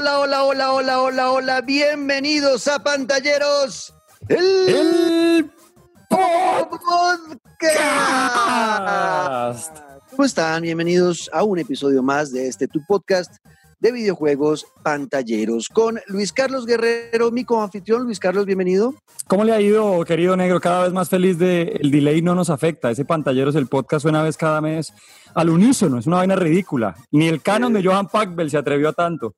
hola, hola, hola, hola, hola, hola. Bienvenidos a Pantalleros. El, podcast. ¿Cómo están? Bienvenidos a un episodio más de este tu podcast de videojuegos pantalleros con Luis Carlos Guerrero, mi coanfitrión. Luis Carlos, bienvenido. ¿Cómo le ha ido, querido negro? Cada vez más feliz de el delay no nos afecta. Ese pantalleros, el podcast suena vez cada mes al unísono, es una vaina ridícula. Ni el canon de Johan Packbell se atrevió a tanto.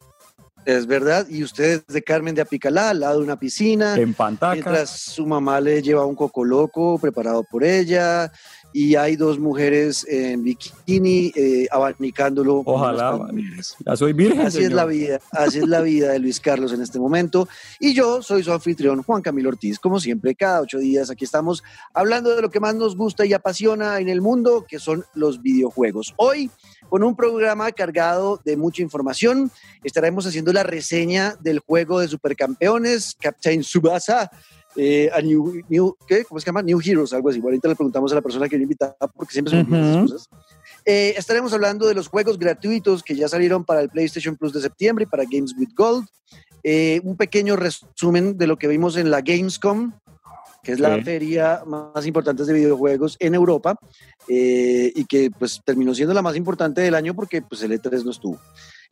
Es verdad, y usted de Carmen de Apicalá, al lado de una piscina. En Pantaca. Mientras su mamá le lleva un coco loco preparado por ella, y hay dos mujeres en bikini eh, abanicándolo. Ojalá, ya soy virgen. Así es la vida, así es la vida de Luis Carlos en este momento. Y yo soy su anfitrión, Juan Camilo Ortiz. Como siempre, cada ocho días aquí estamos hablando de lo que más nos gusta y apasiona en el mundo, que son los videojuegos. Hoy con un programa cargado de mucha información. Estaremos haciendo la reseña del juego de supercampeones, Captain Subasa. Eh, a New, ¿qué? ¿Cómo se llama? New Heroes, algo así. Ahorita le preguntamos a la persona que lo invita porque siempre son uh cosas. Eh, estaremos hablando de los juegos gratuitos que ya salieron para el PlayStation Plus de septiembre y para Games with Gold. Eh, un pequeño resumen de lo que vimos en la Gamescom, que es la feria más importante de videojuegos en Europa eh, y que pues terminó siendo la más importante del año porque pues el E3 no estuvo.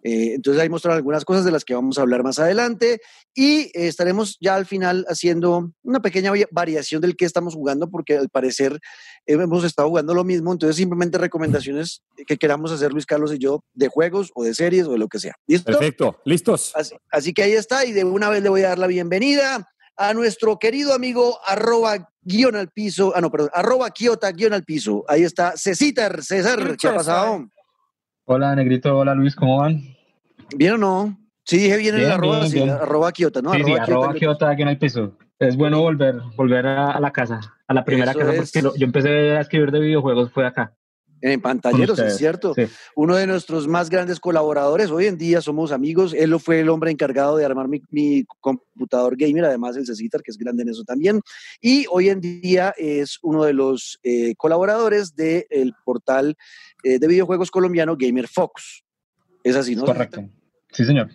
Eh, entonces ahí mostraron algunas cosas de las que vamos a hablar más adelante y eh, estaremos ya al final haciendo una pequeña variación del que estamos jugando porque al parecer hemos estado jugando lo mismo, entonces simplemente recomendaciones que queramos hacer Luis Carlos y yo de juegos o de series o de lo que sea. ¿Listo? Perfecto, listos. Así, así que ahí está y de una vez le voy a dar la bienvenida a nuestro querido amigo arroba guion al piso, ah no, perdón, arroba quiota guion al piso. Ahí está Cecitar, César, ¿qué ha pasado? Hola Negrito, hola Luis, ¿cómo van? ¿Bien o no? Sí, dije bien, en el arroba, sí, arroba quiota, ¿no? Sí, arroba, sí, arroba quiota guion al piso. Es bueno volver, volver a, la casa, a la primera casa, porque yo empecé a escribir de videojuegos, fue acá. En pantalleros, es cierto. Uno de nuestros más grandes colaboradores, hoy en día somos amigos. Él fue el hombre encargado de armar mi, computador gamer, además el Cecitar, que es grande en eso también. Y hoy en día es uno de los eh, colaboradores del portal eh, de videojuegos colombiano Gamer Fox. Es así, ¿no? Correcto. Sí, señor.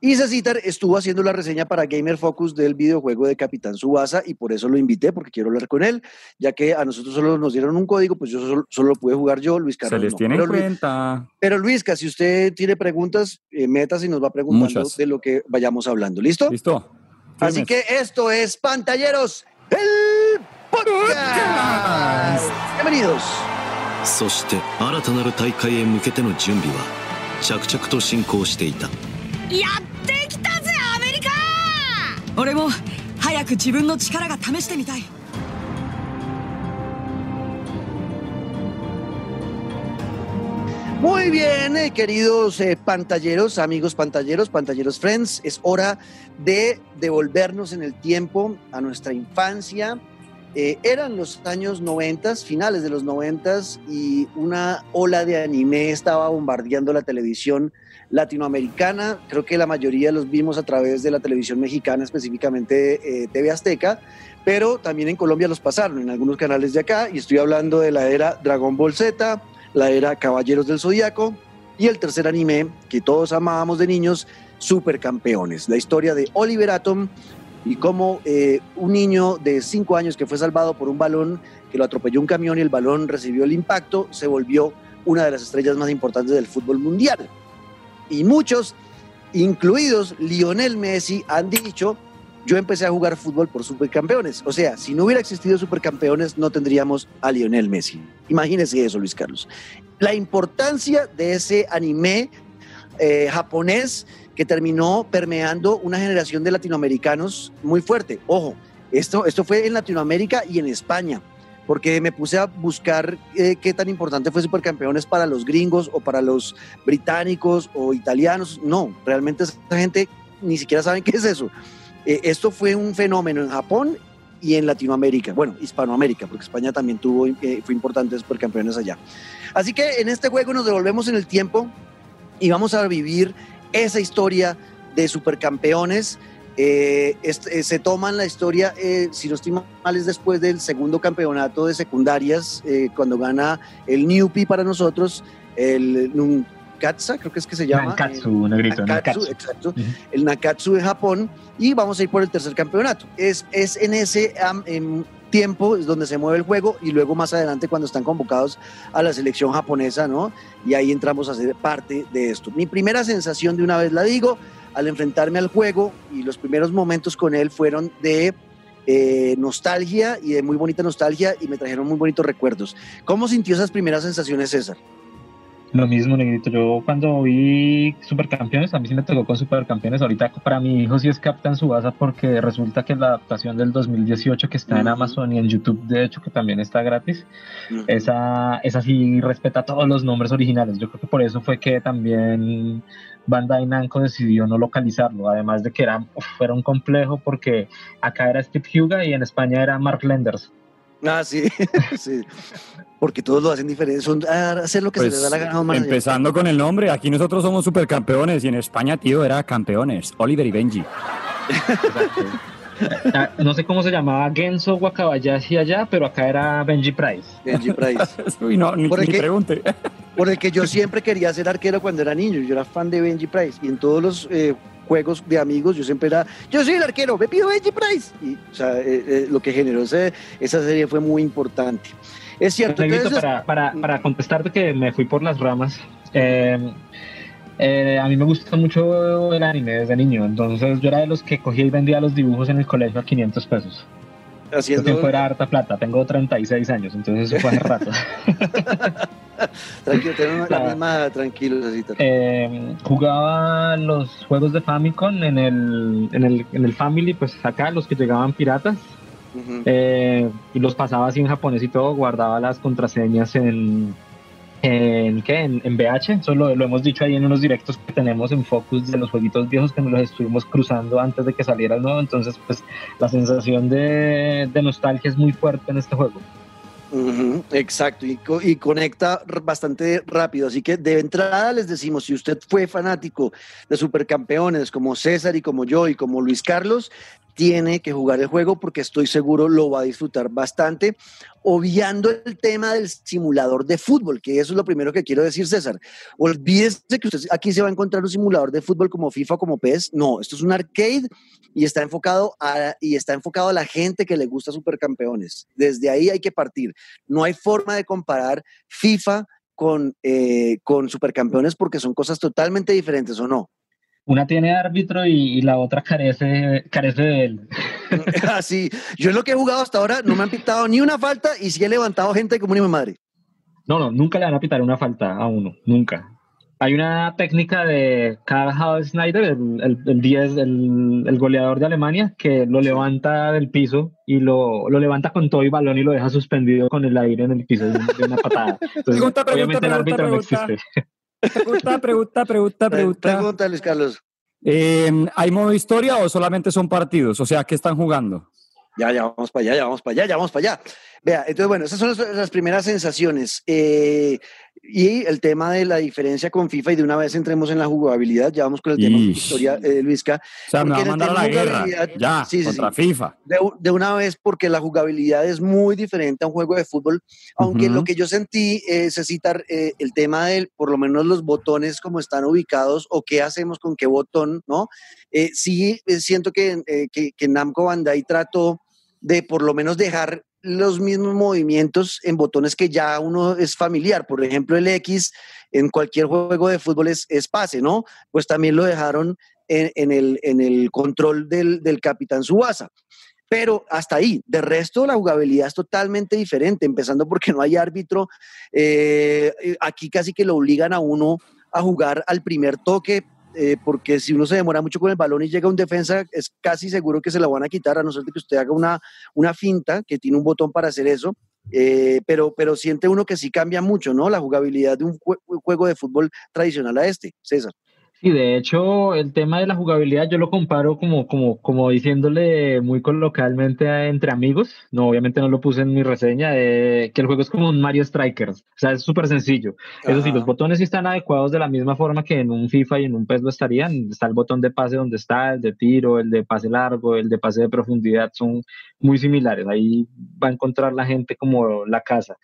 Y Cecitar estuvo haciendo la reseña para Gamer Focus del videojuego de Capitán Subasa y por eso lo invité, porque quiero hablar con él, ya que a nosotros solo nos dieron un código, pues yo solo, lo pude jugar yo, Luis Carlos. Se les tiene en cuenta. pero Luis, si usted tiene preguntas, eh, metas y nos va preguntando de lo que vayamos hablando. ¿Listo? Listo. Así que esto es Pantalleros, el podcast. Bienvenidos. そして新たなる大会へ向けての準備は着々と進行していた。 やってきたぜアメリカ俺も早く自分の力が試してみたい Muy bien, eh, queridos eh, pantalleros, amigos pantalleros, pantalleros friends, es hora de devolvernos en el tiempo a nuestra infancia. Eh, eran los años 90, finales de los 90 y una ola de anime estaba bombardeando la televisión latinoamericana. Creo que la mayoría los vimos a través de la televisión mexicana, específicamente eh, TV Azteca, pero también en Colombia los pasaron en algunos canales de acá. Y estoy hablando de la era Dragon Ball Z, la era Caballeros del Zodíaco y el tercer anime que todos amábamos de niños, Supercampeones. La historia de Oliver Atom y cómo eh, un niño de cinco años que fue salvado por un balón que lo atropelló un camión y el balón recibió el impacto, se volvió una de las estrellas más importantes del fútbol mundial y muchos, incluidos Lionel Messi, han dicho, yo empecé a jugar fútbol por supercampeones. O sea, si no hubiera existido supercampeones, no tendríamos a Lionel Messi. Imagínese eso, Luis Carlos. La importancia de ese anime eh, japonés que terminó permeando una generación de latinoamericanos muy fuerte. Ojo, esto, esto fue en Latinoamérica y en España porque me puse a buscar eh, qué tan importante fue Supercampeones para los gringos o para los británicos o italianos. No, realmente esa gente ni siquiera saben qué es eso. Eh, esto fue un fenómeno en Japón y en Latinoamérica, bueno, Hispanoamérica, porque España también tuvo, eh, fue importante Supercampeones allá. Así que en este juego nos devolvemos en el tiempo y vamos a vivir esa historia de Supercampeones eh, eh, se toman la historia, eh, si no estoy mal, es después del segundo campeonato de secundarias, cuando gana el Newpi para nosotros, el Nakatsa, creo que es que se llama. Nakatsu, negrito, Nakatsu, exacto. El Nakatsu de Japón y vamos a ir por el tercer campeonato. Es, es en ese tiempo es donde se mueve el juego y luego más adelante cuando están convocados a la selección japonesa, ¿no? Y ahí entramos a ser parte de esto. Mi primera sensación de una vez la digo, al enfrentarme al juego y los primeros momentos con él fueron de eh, nostalgia y de muy bonita nostalgia y me trajeron muy bonitos recuerdos. ¿Cómo sintió esas primeras sensaciones, César? Lo mismo, Negrito. Yo cuando vi Supercampeones, a mí sí me tocó con Supercampeones. Ahorita para mi hijo sí es Captain Subasa porque resulta que la adaptación del 2018 que está en Amazon y en YouTube, de hecho, que también está gratis, esa, esa sí respeta todos los nombres originales. Yo creo que por eso fue que también Bandai Namco decidió no localizarlo, además de que era, era un complejo porque acá era Steve Huga y en España era Mark Lenders. Ah, sí, sí. Porque todos lo hacen diferente, son hacer lo que se les da la gana. Más empezando con el nombre, aquí nosotros somos supercampeones y en España, tío, era campeones, Oliver y Benji. Ah, no sé cómo se llamaba Genso Wakabayashi allá, pero acá era Benji Price. Benji Price. Uy, no, ni, que, pregunte. Por el que yo siempre quería ser arquero cuando era niño. Yo era fan de Benji Price. Y en todos los eh, juegos de amigos yo siempre era, yo soy el arquero, me pido Benji Price. Y, o sea, eh, eh, lo que generó esa serie fue muy importante. Es cierto. para, para, para contestarte que me fui por las ramas. Eh, a mí me gusta mucho el anime desde niño, entonces yo era de los que cogía y vendía los dibujos en el colegio a 500 pesos. Haciendo... tiempo era harta plata, tengo 36 años, entonces eso fue hace rato. tranquilo, tenemos la misma tranquilo, eh, jugaba los juegos de Famicom en el, en, el, en el Family, pues acá, los que llegaban piratas. Eh, y los pasaba así en japonés y todo, guardaba las contraseñas en, en, ¿qué? En, en BH, eso lo, hemos dicho ahí en unos directos que tenemos en Focus de los jueguitos viejos que nos los estuvimos cruzando antes de que saliera el nuevo, entonces pues la sensación de, de nostalgia es muy fuerte en este juego. Exacto, y, y, conecta bastante rápido. Así que de entrada les decimos, si usted fue fanático de supercampeones como César y como yo y como Luis Carlos, tiene que jugar el juego porque estoy seguro lo va a disfrutar bastante, obviando el tema del simulador de fútbol, que eso es lo primero que quiero decir, César. Olvídese que usted aquí se va a encontrar un simulador de fútbol como FIFA, como PES. No, esto es un arcade y está enfocado a, y está enfocado a la gente que le gusta supercampeones. Desde ahí hay que partir. No hay forma de comparar FIFA con, eh, con supercampeones porque son cosas totalmente diferentes, ¿o no? Una tiene árbitro y, la otra carece, carece de él. Así, yo es lo que he jugado hasta ahora, no me han pitado ni una falta y sí he levantado gente como mi madre. No, no, nunca le van a pitar una falta a uno, nunca. Hay una técnica de Karl Snyder, el, el, 10, el, goleador de Alemania, que lo levanta del piso y lo, lo, levanta con todo y balón y lo deja suspendido con el aire en el piso de una patada. pregunta, pregunta, obviamente el árbitro no existe. Pregunta, pregunta, pregunta, pregunta. Pregunta, Luis Carlos. Eh, ¿Hay modo historia o solamente son partidos? O sea, ¿qué están jugando? Ya, ya vamos para allá, ya vamos para allá, ya vamos para allá. Vea, entonces, bueno, esas son las, primeras sensaciones. Eh, y el tema de la diferencia con FIFA, y de una vez entremos en la jugabilidad, ya vamos con el tema de historia, eh, Luisca. O sea, me va a mandar a la guerra, ya, sí, contra FIFA. De, de, una vez, porque la jugabilidad es muy diferente a un juego de fútbol, aunque lo que yo sentí es citar eh, el tema de, por lo menos los botones, como están ubicados, o qué hacemos con qué botón, ¿no? Eh, sí, siento que, que, que Namco Bandai trató de por lo menos dejar los mismos movimientos en botones que ya uno es familiar. Por ejemplo, el X en cualquier juego de fútbol es, pase, ¿no? Pues también lo dejaron en, el, en el, control del, del Capitán Subasa. Pero hasta ahí, de resto la jugabilidad es totalmente diferente, empezando porque no hay árbitro. Eh, aquí casi que lo obligan a uno a jugar al primer toque, eh, porque si uno se demora mucho con el balón y llega un defensa, es casi seguro que se la van a quitar, a no ser que usted haga una, una finta que tiene un botón para hacer eso. Eh, pero, pero siente uno que sí cambia mucho, ¿no? La jugabilidad de un juego de fútbol tradicional a este, César. Sí, de hecho, el tema de la jugabilidad yo lo comparo como, como, como diciéndole muy coloquialmente entre amigos. No, obviamente no lo puse en mi reseña, que el juego es como un Mario Strikers. O sea, es súper sencillo. Eso sí, los botones sí están adecuados de la misma forma que en un FIFA y en un PES lo estarían. Está el botón de pase donde está, el de tiro, el de pase largo, el de pase de profundidad, son muy similares. Ahí va a encontrar la gente como la casa.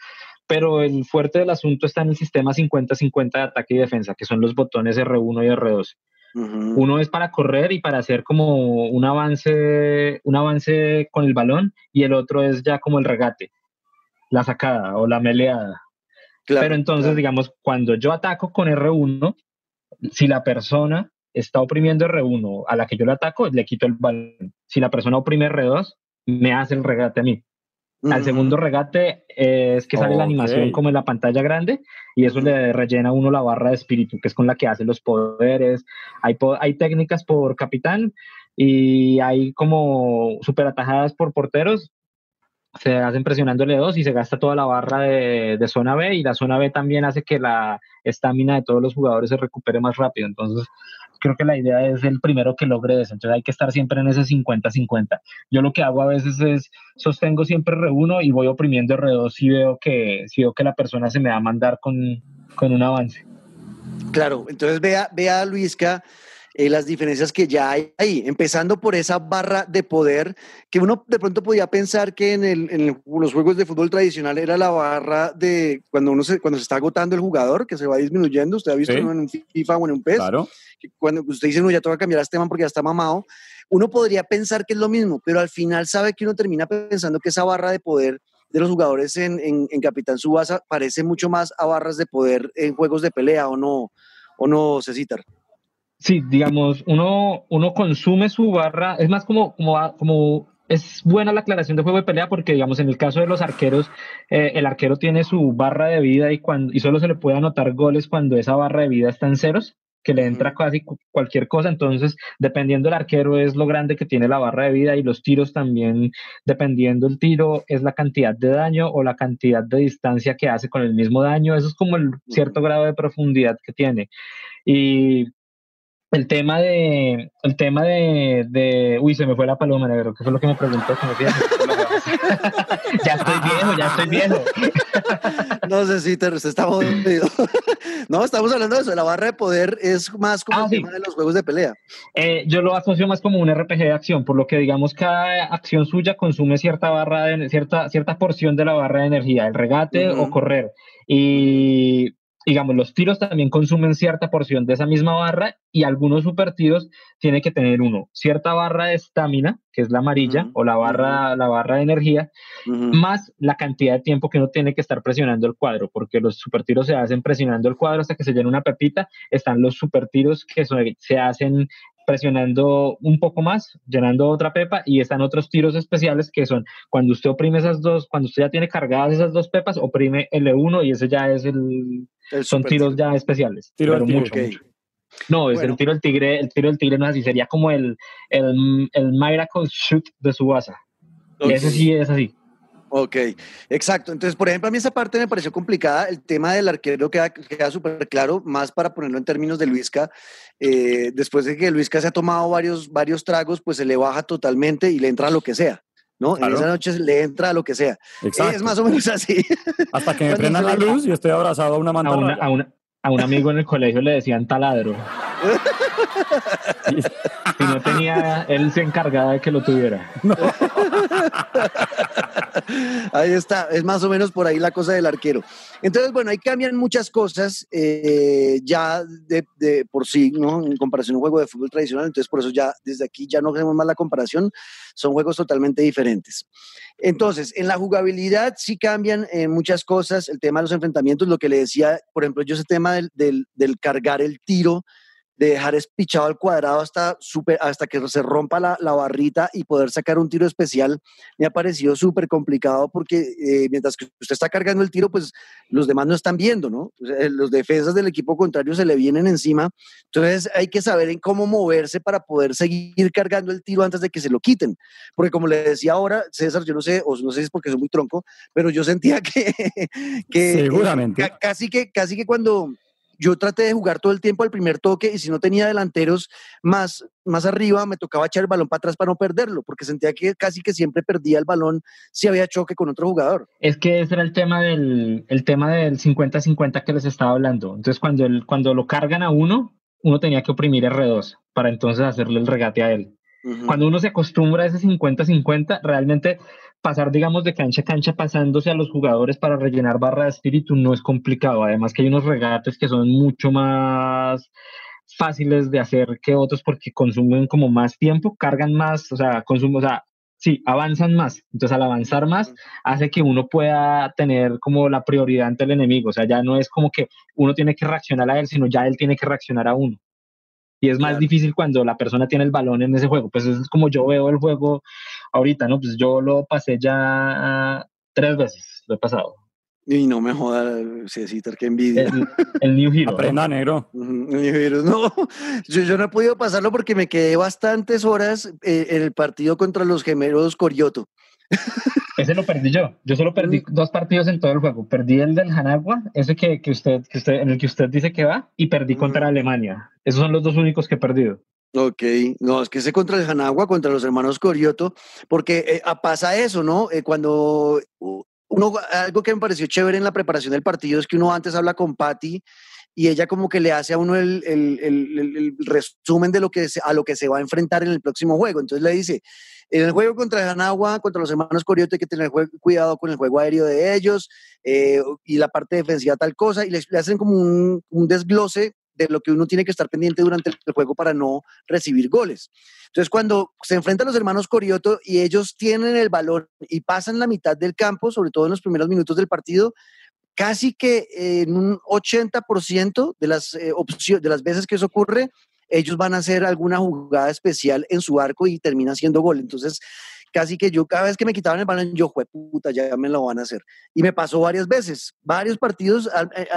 Pero el fuerte del asunto está en el sistema 50-50 de ataque y defensa, que son los botones R1 y R2. Uno es para correr y para hacer como un avance, un avance con el balón, y el otro es ya como el regate, la sacada o la meleada. Pero entonces, digamos, cuando yo ataco con R1, si la persona está oprimiendo R1 a la que yo le ataco, le quito el balón. Si la persona oprime R2, me hace el regate a mí. Al segundo regate es que sale la animación como en la pantalla grande y eso le rellena uno la barra de espíritu, que es con la que hace los poderes. Hay, hay técnicas por capitán y hay como super atajadas por porteros. Se hacen presionando L2 y se gasta toda la barra de, de zona B y la zona B también hace que la estamina de todos los jugadores se recupere más rápido. Entonces, creo que la idea es el primero que logre eso. Entonces hay que estar siempre en ese 50-50. Yo lo que hago a veces es sostengo siempre R1 y voy oprimiendo R2 si veo que, si veo que la persona se me va a mandar con, con un avance. Claro, entonces vea, vea Luisca eh, las diferencias que ya hay ahí, empezando por esa barra de poder que uno de pronto podía pensar que en, el, en los juegos de fútbol tradicional era la barra de cuando uno se, cuando se está agotando el jugador, que se va disminuyendo, usted ha visto en un FIFA o en un PES, claro. cuando usted dice, no, ya toca cambiar a este man porque ya está mamado, uno podría pensar que es lo mismo, pero al final sabe que uno termina pensando que esa barra de poder de los jugadores en, en, en Capitán Subasa parece mucho más a barras de poder en juegos de pelea, ¿o no, o no, Cecitar? Sí, digamos, uno, uno consume su barra, es más como, como, como es buena la aclaración de juego de pelea porque, digamos, en el caso de los arqueros, eh, el arquero tiene su barra de vida y, cuando, y solo se le puede anotar goles cuando esa barra de vida está en ceros, que le entra casi cualquier cosa. Entonces, dependiendo del arquero, es lo grande que tiene la barra de vida y los tiros también, dependiendo el tiro, es la cantidad de daño o la cantidad de distancia que hace con el mismo daño. Eso es como el cierto grado de profundidad que tiene. Y el tema de, el tema de, de, uy, se me fue la paloma, negro, que fue lo que me preguntó, ya estoy viejo, ya estoy viejo. no sé si te estamos No, estamos hablando de eso, la barra de poder es más como ah, el tema de los juegos de pelea. Eh, yo lo asocio más como un RPG de acción, por lo que digamos cada acción suya consume cierta barra de, cierta, cierta porción de la barra de energía, el regate o correr. Y digamos, los tiros también consumen cierta porción de esa misma barra y algunos super tiros tiene que tener uno, cierta barra de estamina, que es la amarilla, o la barra, la barra de energía, más la cantidad de tiempo que uno tiene que estar presionando el cuadro, porque los super tiros se hacen presionando el cuadro hasta que se llena una pepita, están los super tiros que se hacen presionando un poco más, llenando otra pepa y están otros tiros especiales que son cuando usted oprime esas dos, cuando usted ya tiene cargadas esas dos pepas, oprime L1 y ese ya es el, son tiros ya especiales. Tiro pero mucho, No, es el tiro del tigre, el tiro del tigre no es así, sería como el, el, el Miracle Shoot de Subasa. Okay. Ese sí es así. Ok, exacto. Entonces, por ejemplo, a mí esa parte me pareció complicada. El tema del arquero queda, queda súper claro, más para ponerlo en términos de Luisca. Eh, después de que Luisca se ha tomado varios, varios tragos, pues se le baja totalmente y le entra lo que sea. ¿no? En esa noche le entra a lo que sea. Exacto. Es más o menos así. Hasta que me prendan la luz y estoy abrazado a una manta. A, a un amigo en el colegio le decían taladro. y, no tenía, él se encargaba de que lo tuviera. Ahí está, es más o menos por ahí la cosa del arquero. Entonces, bueno, ahí cambian muchas cosas eh, ya de, por sí, ¿no? En comparación a un juego de fútbol tradicional, entonces por eso ya desde aquí ya no hacemos más la comparación, son juegos totalmente diferentes. Entonces, en la jugabilidad sí cambian eh, muchas cosas, el tema de los enfrentamientos, lo que le decía, por ejemplo, yo ese tema del cargar el tiro, de dejar espichado al cuadrado hasta, super, hasta que se rompa la, la, barrita y poder sacar un tiro especial, me ha parecido súper complicado porque eh, mientras que usted está cargando el tiro, pues los demás no están viendo, ¿no? los defensas del equipo contrario se le vienen encima, entonces hay que saber en cómo moverse para poder seguir cargando el tiro antes de que se lo quiten, porque como le decía ahora, César, yo no sé, o no sé si es porque soy muy tronco, pero yo sentía que, que seguramente. casi que casi que cuando yo traté de jugar todo el tiempo al primer toque y si no tenía delanteros más, más arriba, me tocaba echar el balón para atrás para no perderlo, porque sentía que casi que siempre perdía el balón si había choque con otro jugador. Es que ese era el tema del, el tema del 50-50 que les estaba hablando. Entonces, cuando, el, cuando lo cargan a uno, uno tenía que oprimir R2 para entonces hacerle el regate a él. Cuando uno se acostumbra a ese 50-50, realmente pasar, digamos, de cancha a cancha pasándose a los jugadores para rellenar barra de espíritu no es complicado. Además que hay unos regates que son mucho más fáciles de hacer que otros porque consumen como más tiempo, cargan más, o sea, consumo, o sea, sí, avanzan más. Entonces, al avanzar más, hace que uno pueda tener como la prioridad ante el enemigo. O sea, ya no es como que uno tiene que reaccionar a él, sino ya él tiene que reaccionar a uno. Y es más difícil cuando la persona tiene el balón en ese juego. Pues es como yo veo el juego ahorita, ¿no? Pues yo lo pasé ya tres veces, lo he pasado. Y no me joda, Cecitar, qué envidia. El, New Hero. Aprenda, negro. New Hero, no. Yo, no he podido pasarlo porque me quedé bastantes horas eh, en el partido contra los gemelos Corioto. Ese lo perdí yo. Yo solo perdí mm. dos partidos en todo el juego. Perdí el del Hanagua, ese que, que, usted, que usted, en el que usted dice que va, y perdí contra Alemania. Esos son los dos únicos que he perdido. Ok, no, es que ese contra el Hanagua, contra los hermanos Corioto, porque eh, ah, pasa eso, ¿no? Eh, cuando algo que me pareció chévere en la preparación del partido es que uno antes habla con Patty y ella como que le hace a uno el, resumen de lo que a lo que se va a enfrentar en el próximo juego. Entonces le dice, en el juego contra Janagua, contra los hermanos Corioto, hay que tener cuidado con el juego aéreo de ellos eh, y la parte defensiva tal cosa, y le, hacen como un, un desglose de lo que uno tiene que estar pendiente durante el juego para no recibir goles. Entonces, cuando se enfrentan los hermanos Corioto y ellos tienen el balón y pasan la mitad del campo, sobre todo en los primeros minutos del partido, casi que en un 80% de las, eh, de las veces que eso ocurre, ellos van a hacer alguna jugada especial en su arco y termina siendo gol. Entonces, casi que yo cada vez que me quitaban el balón, yo, fue puta, ya me lo van a hacer. Y me pasó varias veces, varios partidos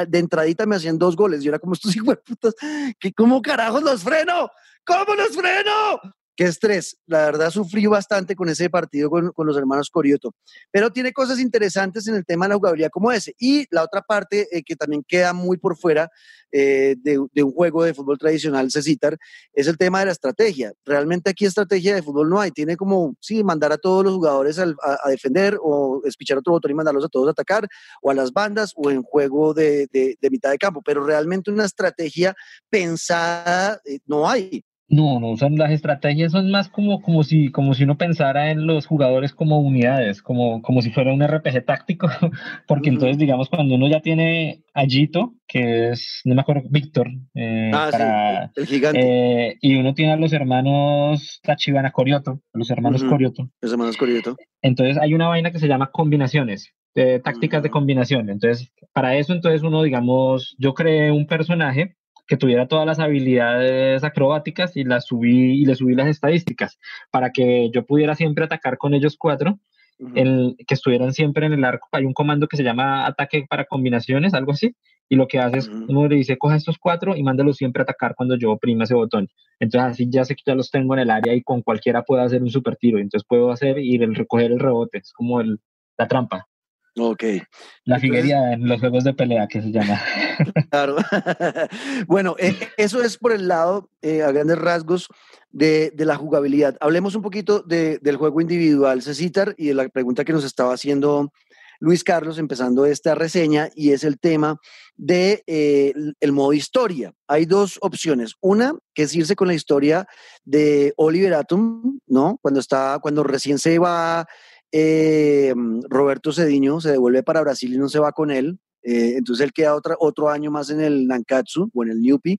de entradita me hacían dos goles. Yo era como estos hijos putas, que cómo carajos los freno, cómo los freno qué estrés. La verdad sufrí bastante con ese partido con, los hermanos Corioto. Pero tiene cosas interesantes en el tema de la jugabilidad como ese. Y la otra parte eh, que también queda muy por fuera eh, de, un juego de fútbol tradicional, Cecitar, es el tema de la estrategia. Realmente aquí estrategia de fútbol no hay. Tiene como, sí, mandar a todos los jugadores a, defender o espichar otro botón y mandarlos a todos a atacar, o a las bandas, o en juego de, mitad de campo. Pero realmente una estrategia pensada eh, no hay. No, no, son las estrategias son más como, como si, como si uno pensara en los jugadores como unidades, como, como si fuera un RPG táctico, porque entonces, digamos, cuando uno ya tiene a Gito, que es, no me acuerdo, Víctor, eh, ah, el gigante. Eh, y uno tiene a los hermanos Tachibana Corioto, los hermanos Corioto. Los hermanos Corioto. Entonces hay una vaina que se llama combinaciones, eh, tácticas de combinación. Entonces, para eso, entonces uno, digamos, yo creé un personaje que tuviera todas las habilidades acrobáticas y las subí y le subí las estadísticas para que yo pudiera siempre atacar con ellos cuatro, el, que estuvieran siempre en el arco. Hay un comando que se llama ataque para combinaciones, algo así, y lo que hace es, uno le dice, coja estos cuatro y mándalos siempre a atacar cuando yo oprima ese botón. Entonces así ya sé que ya los tengo en el área y con cualquiera puedo hacer un super tiro. Entonces puedo hacer y el recoger el rebote, es como el, la trampa. Ok. La figuería en los juegos de pelea que se llama. Claro. bueno, eh, eso es por el lado, eh, a grandes rasgos, de, la jugabilidad. Hablemos un poquito del juego individual, Cecitar, y de la pregunta que nos estaba haciendo Luis Carlos empezando esta reseña, y es el tema de eh, el modo historia. Hay dos opciones. Una, que es irse con la historia de Oliver Atom, ¿no? Cuando está, cuando recién se va eh, Roberto Cediño se devuelve para Brasil y no se va con él. Eh, entonces él queda otra, otro año más en el Nankatsu o en el Newpi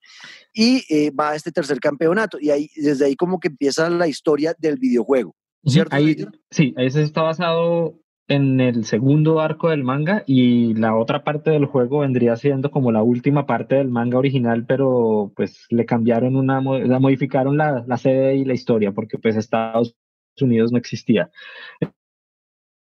y eh, va a este tercer campeonato. Y ahí, desde ahí como que empieza la historia del videojuego. ¿cierto? Ahí, sí, ahí se está basado en el segundo arco del manga y la otra parte del juego vendría siendo como la última parte del manga original, pero pues le cambiaron una, la modificaron la, la sede y la historia porque pues Estados Unidos no existía.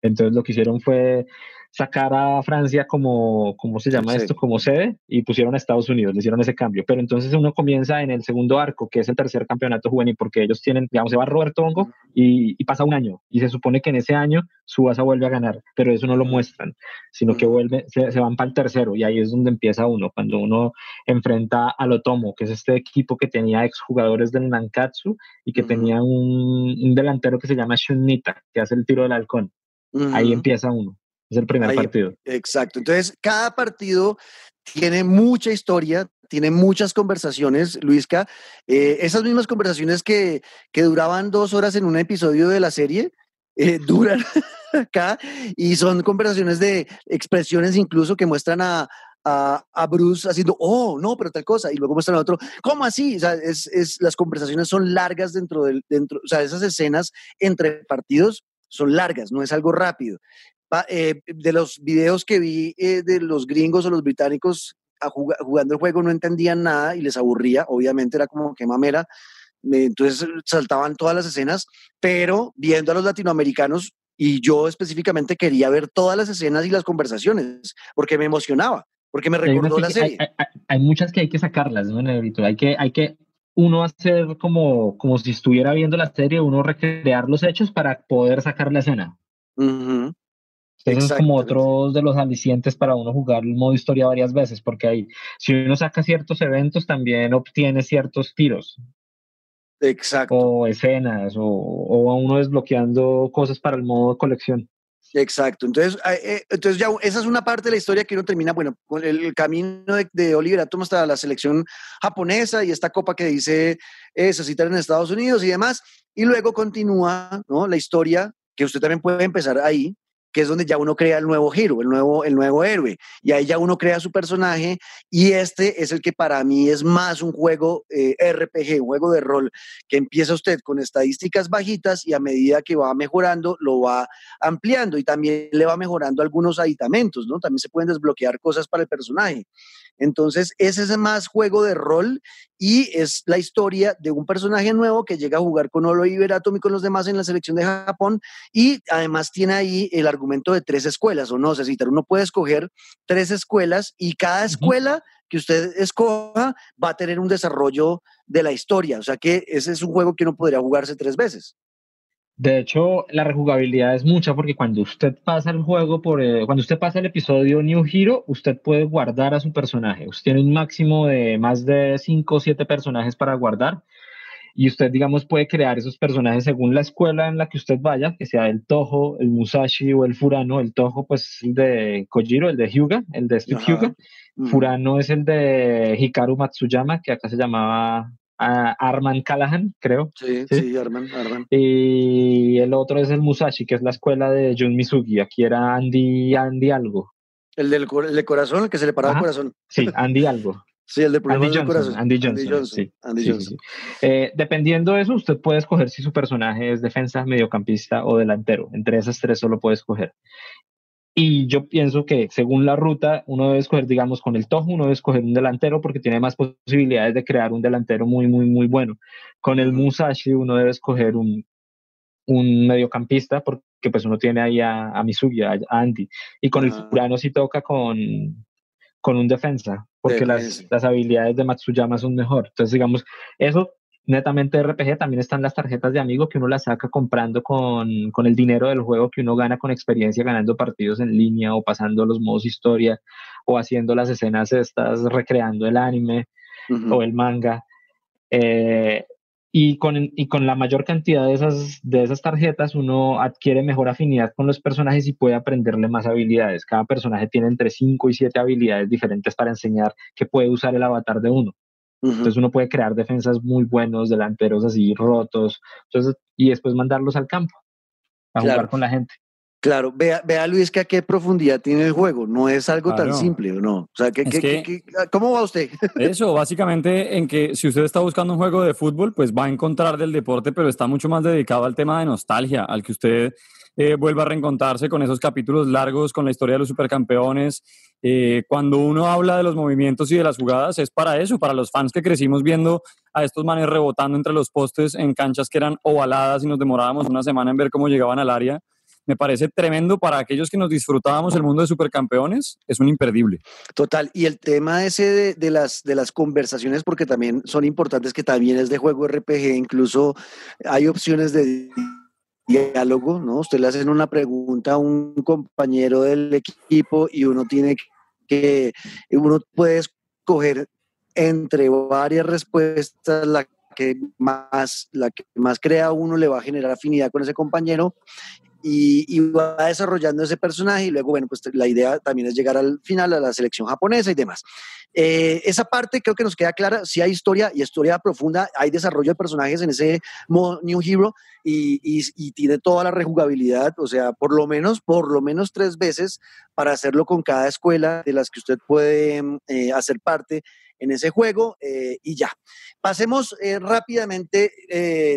Entonces lo que hicieron fue sacar a Francia como, ¿cómo se llama esto? Como sede y pusieron a Estados Unidos, le hicieron ese cambio. Pero entonces uno comienza en el segundo arco, que es el tercer campeonato juvenil, porque ellos tienen, digamos, se va Roberto Hongo y, pasa un año. Y se supone que en ese año Subasa vuelve a ganar, pero eso no lo muestran, sino que vuelve, se, van para el tercero y ahí es donde empieza uno, cuando uno enfrenta al Otomo, que es este equipo que tenía exjugadores del Nankatsu y que tenía un, un delantero que se llama Shunita, que hace el tiro del halcón. Ahí empieza uno. Es el primer partido. Exacto. Entonces, cada partido tiene mucha historia, tiene muchas conversaciones, Luisca. Eh, esas mismas conversaciones que, que, duraban dos horas en un episodio de la serie, eh, duran, acá y son conversaciones de expresiones incluso que muestran a, a, Bruce haciendo, oh, no, pero tal cosa, y luego muestran a otro, ¿cómo así? O sea, es, es, las conversaciones son largas dentro del, dentro, o sea, esas escenas entre partidos son largas, no es algo rápido. Eh, de los videos que vi eh, de los gringos o los británicos jugando el juego no entendían nada y les aburría, obviamente era como que mamera, entonces saltaban todas las escenas, pero viendo a los latinoamericanos y yo específicamente quería ver todas las escenas y las conversaciones porque me emocionaba, porque me recordó la serie. Hay, muchas que hay que sacarlas, ¿no, Negrito? Hay que, hay que uno hacer como, como si estuviera viendo la serie, uno recrear los hechos para poder sacar la escena. Esos es como otros de los alicientes para uno jugar el modo historia varias veces, porque ahí, si uno saca ciertos eventos, también obtiene ciertos tiros. Exacto. O escenas, o, o uno desbloqueando cosas para el modo de colección. Exacto. Entonces, eh, entonces ya esa es una parte de la historia que uno termina, bueno, con el, camino de, de, Oliver Atom hasta la selección japonesa y esta copa que dice se citar en Estados Unidos y demás. Y luego continúa ¿no? la historia, que usted también puede empezar ahí, que es donde ya uno crea el nuevo giro, el nuevo, el nuevo héroe. Y ahí ya uno crea su personaje y este es el que para mí es más un juego eh, RPG, un juego de rol, que empieza usted con estadísticas bajitas y a medida que va mejorando, lo va ampliando y también le va mejorando algunos aditamentos, ¿no? También se pueden desbloquear cosas para el personaje. Entonces, ese es más juego de rol y es la historia de un personaje nuevo que llega a jugar con Olo Iberatom y con los demás en la selección de Japón y además tiene ahí el argumento de tres escuelas, o no, Cecitar, uno puede escoger tres escuelas y cada escuela que usted escoja va a tener un desarrollo de la historia, o sea que ese es un juego que uno podría jugarse tres veces. De hecho, la rejugabilidad es mucha porque cuando usted pasa el juego, por, eh, cuando usted pasa el episodio New Hero, usted puede guardar a su personaje. Usted tiene un máximo de más de 5 o 7 personajes para guardar y usted, digamos, puede crear esos personajes según la escuela en la que usted vaya, que sea el Toho, el Musashi o el Furano. El Toho, pues, el de Kojiro, el de Hyuga, el de Steve Hyuga. Furano es el de Hikaru Matsuyama, que acá se llamaba Arman Callahan, creo. Sí, sí, Arman, Y el otro es el Musashi, que es la escuela de Jun Misugi. Aquí era Andy, Andy algo. El del de corazón, el que se le paraba el corazón. Sí, Andy algo. Sí, el de Andy Johnson, corazón. Andy Johnson. sí. Andy Johnson. Eh, dependiendo de eso, usted puede escoger si su personaje es defensa, mediocampista o delantero. Entre esas tres solo puede escoger. Y yo pienso que según la ruta, uno debe escoger, digamos, con el Tojo, uno debe escoger un delantero porque tiene más posibilidades de crear un delantero muy, muy, muy bueno. Con el Musashi, uno debe escoger un, un mediocampista porque pues uno tiene ahí a, a Misugi, a, Andy. Y con el Furano sí toca con, con un defensa porque las, las habilidades de Matsuyama son mejor. Entonces, digamos, eso netamente RPG también están las tarjetas de amigo que uno las saca comprando con, con, el dinero del juego que uno gana con experiencia ganando partidos en línea o pasando los modos historia o haciendo las escenas estas, recreando el anime o el manga. Eh, y, con, y con la mayor cantidad de esas, de esas tarjetas uno adquiere mejor afinidad con los personajes y puede aprenderle más habilidades. Cada personaje tiene entre 5 y 7 habilidades diferentes para enseñar que puede usar el avatar de uno. Entonces uno puede crear defensas muy buenos, delanteros así rotos, entonces, y después mandarlos al campo a jugar con la gente. Claro, vea, vea Luis que a qué profundidad tiene el juego, no es algo tan simple, ¿o no? O sea, ¿cómo va usted? Eso, básicamente en que si usted está buscando un juego de fútbol, pues va a encontrar del deporte, pero está mucho más dedicado al tema de nostalgia, al que usted eh, vuelva a reencontrarse con esos capítulos largos, con la historia de los supercampeones, eh, cuando uno habla de los movimientos y de las jugadas, es para eso, para los fans que crecimos viendo a estos manes rebotando entre los postes en canchas que eran ovaladas y nos demorábamos una semana en ver cómo llegaban al área. Me parece tremendo para aquellos que nos disfrutábamos el mundo de supercampeones, es un imperdible. Total, y el tema ese de, las, de las conversaciones, porque también son importantes, que también es de juego RPG, incluso hay opciones de diálogo, ¿no? Usted le hacen una pregunta a un compañero del equipo y uno tiene que uno puede escoger entre varias respuestas la que más, la que más crea uno le va a generar afinidad con ese compañero y, va desarrollando ese personaje y luego, bueno, pues la idea también es llegar al final a la selección japonesa y demás. Eh, esa parte creo que nos queda clara, si hay historia y historia profunda, hay desarrollo de personajes en ese modo New Hero y, y, tiene toda la rejugabilidad, o sea, por lo menos, por lo menos tres veces para hacerlo con cada escuela de las que usted puede eh, hacer parte en ese juego eh, y ya. Pasemos rápidamente,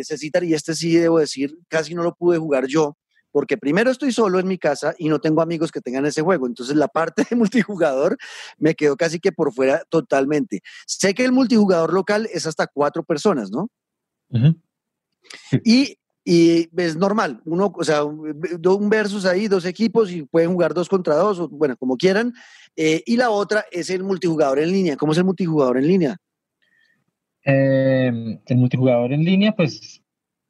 Cecitar, y este sí debo decir, casi no lo pude jugar yo, porque primero estoy solo en mi casa y no tengo amigos que tengan ese juego. Entonces la parte de multijugador me quedó casi que por fuera totalmente. Sé que el multijugador local es hasta cuatro personas, ¿no? Y y es normal, uno, o sea, un versus ahí, dos equipos y pueden jugar dos contra dos, o, bueno, como quieran. Eh, y la otra es el multijugador en línea. ¿Cómo es el multijugador en línea? Eh, el multijugador en línea, pues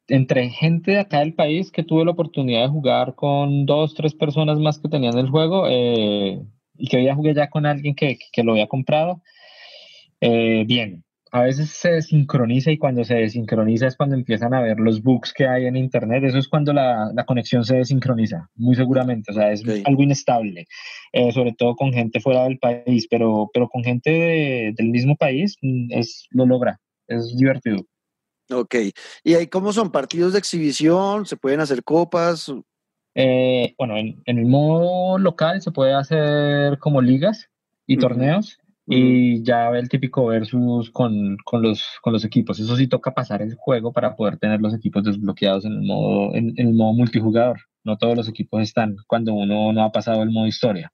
entre gente de acá del país que tuve la oportunidad de jugar con dos, tres personas más que tenían el juego eh, y que había jugué ya con alguien que, que lo había comprado. Eh, bien, a veces se desincroniza y cuando se desincroniza es cuando empiezan a ver los bugs que hay en internet. Eso es cuando la, la conexión se desincroniza, muy seguramente. O sea, es algo inestable, eh, sobre todo con gente fuera del país, pero, pero con gente del mismo país mm, es, lo logra. Es divertido. Ok. ¿Y ahí cómo son? ¿Partidos de exhibición? ¿Se pueden hacer copas? Eh, bueno, en, el modo local se puede hacer como ligas y torneos y ya el típico versus con, con, los, con los equipos. Eso sí toca pasar el juego para poder tener los equipos desbloqueados en el modo, en el modo multijugador. No todos los equipos están cuando uno no ha pasado el modo historia.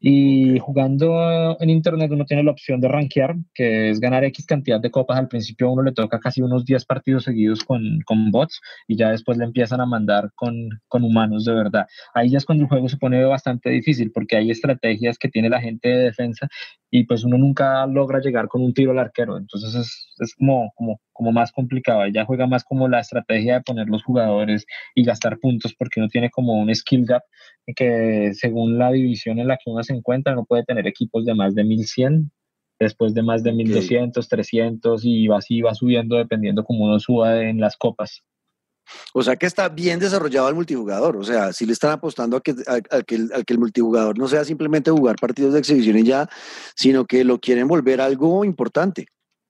Y jugando en internet uno tiene la opción de rankear, que es ganar X cantidad de copas. Al principio uno le toca casi unos 10 partidos seguidos con, con bots y ya después le empiezan a mandar con, con, humanos de verdad. Ahí ya es cuando el juego se pone bastante difícil porque hay estrategias que tiene la gente de defensa y pues uno nunca logra llegar con un tiro al arquero. Entonces es, es como, como, como más complicado. Ella juega más como la estrategia de poner los jugadores y gastar puntos porque uno tiene como un skill gap que según la división en la que uno se encuentra no puede tener equipos de más de 1100 después de más de 1200, 300 y así va subiendo dependiendo como uno suba en las copas. O sea que está bien desarrollado el multijugador. O sea, si le están apostando a que, a, que, el, que, el, multijugador no sea simplemente jugar partidos de exhibición y ya, sino que lo quieren volver algo importante.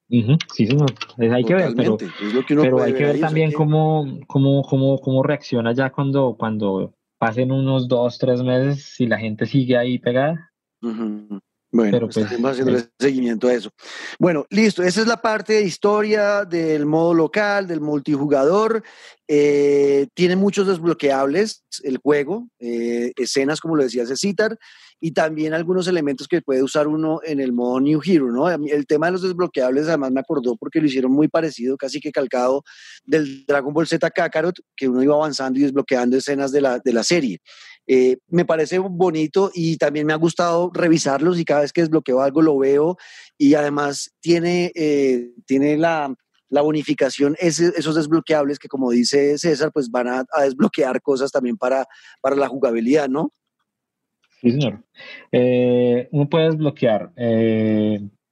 Sí, señor. hay que ver, pero, pero hay que ver también cómo, cómo, cómo, cómo reacciona ya cuando, cuando pasen unos dos, tres meses si la gente sigue ahí pegada. Bueno, Pero pues, estaremos haciendo seguimiento a eso. Bueno, listo. Esa es la parte de historia del modo local, del multijugador. Eh, tiene muchos desbloqueables el juego, eh, escenas como lo decía Cecitar, y también algunos elementos que puede usar uno en el modo New Hero, ¿no? El tema de los desbloqueables además me acordó porque lo hicieron muy parecido, casi que calcado del Dragon Ball Z Kakarot, que uno iba avanzando y desbloqueando escenas de la, de la serie. Eh, me parece bonito y también me ha gustado revisarlos y cada vez que desbloqueo algo lo veo y además tiene, eh, tiene la, la bonificación, esos desbloqueables que como dice César, pues van a, desbloquear cosas también para, para la jugabilidad, ¿no? Sí, señor. Eh, uno puede desbloquear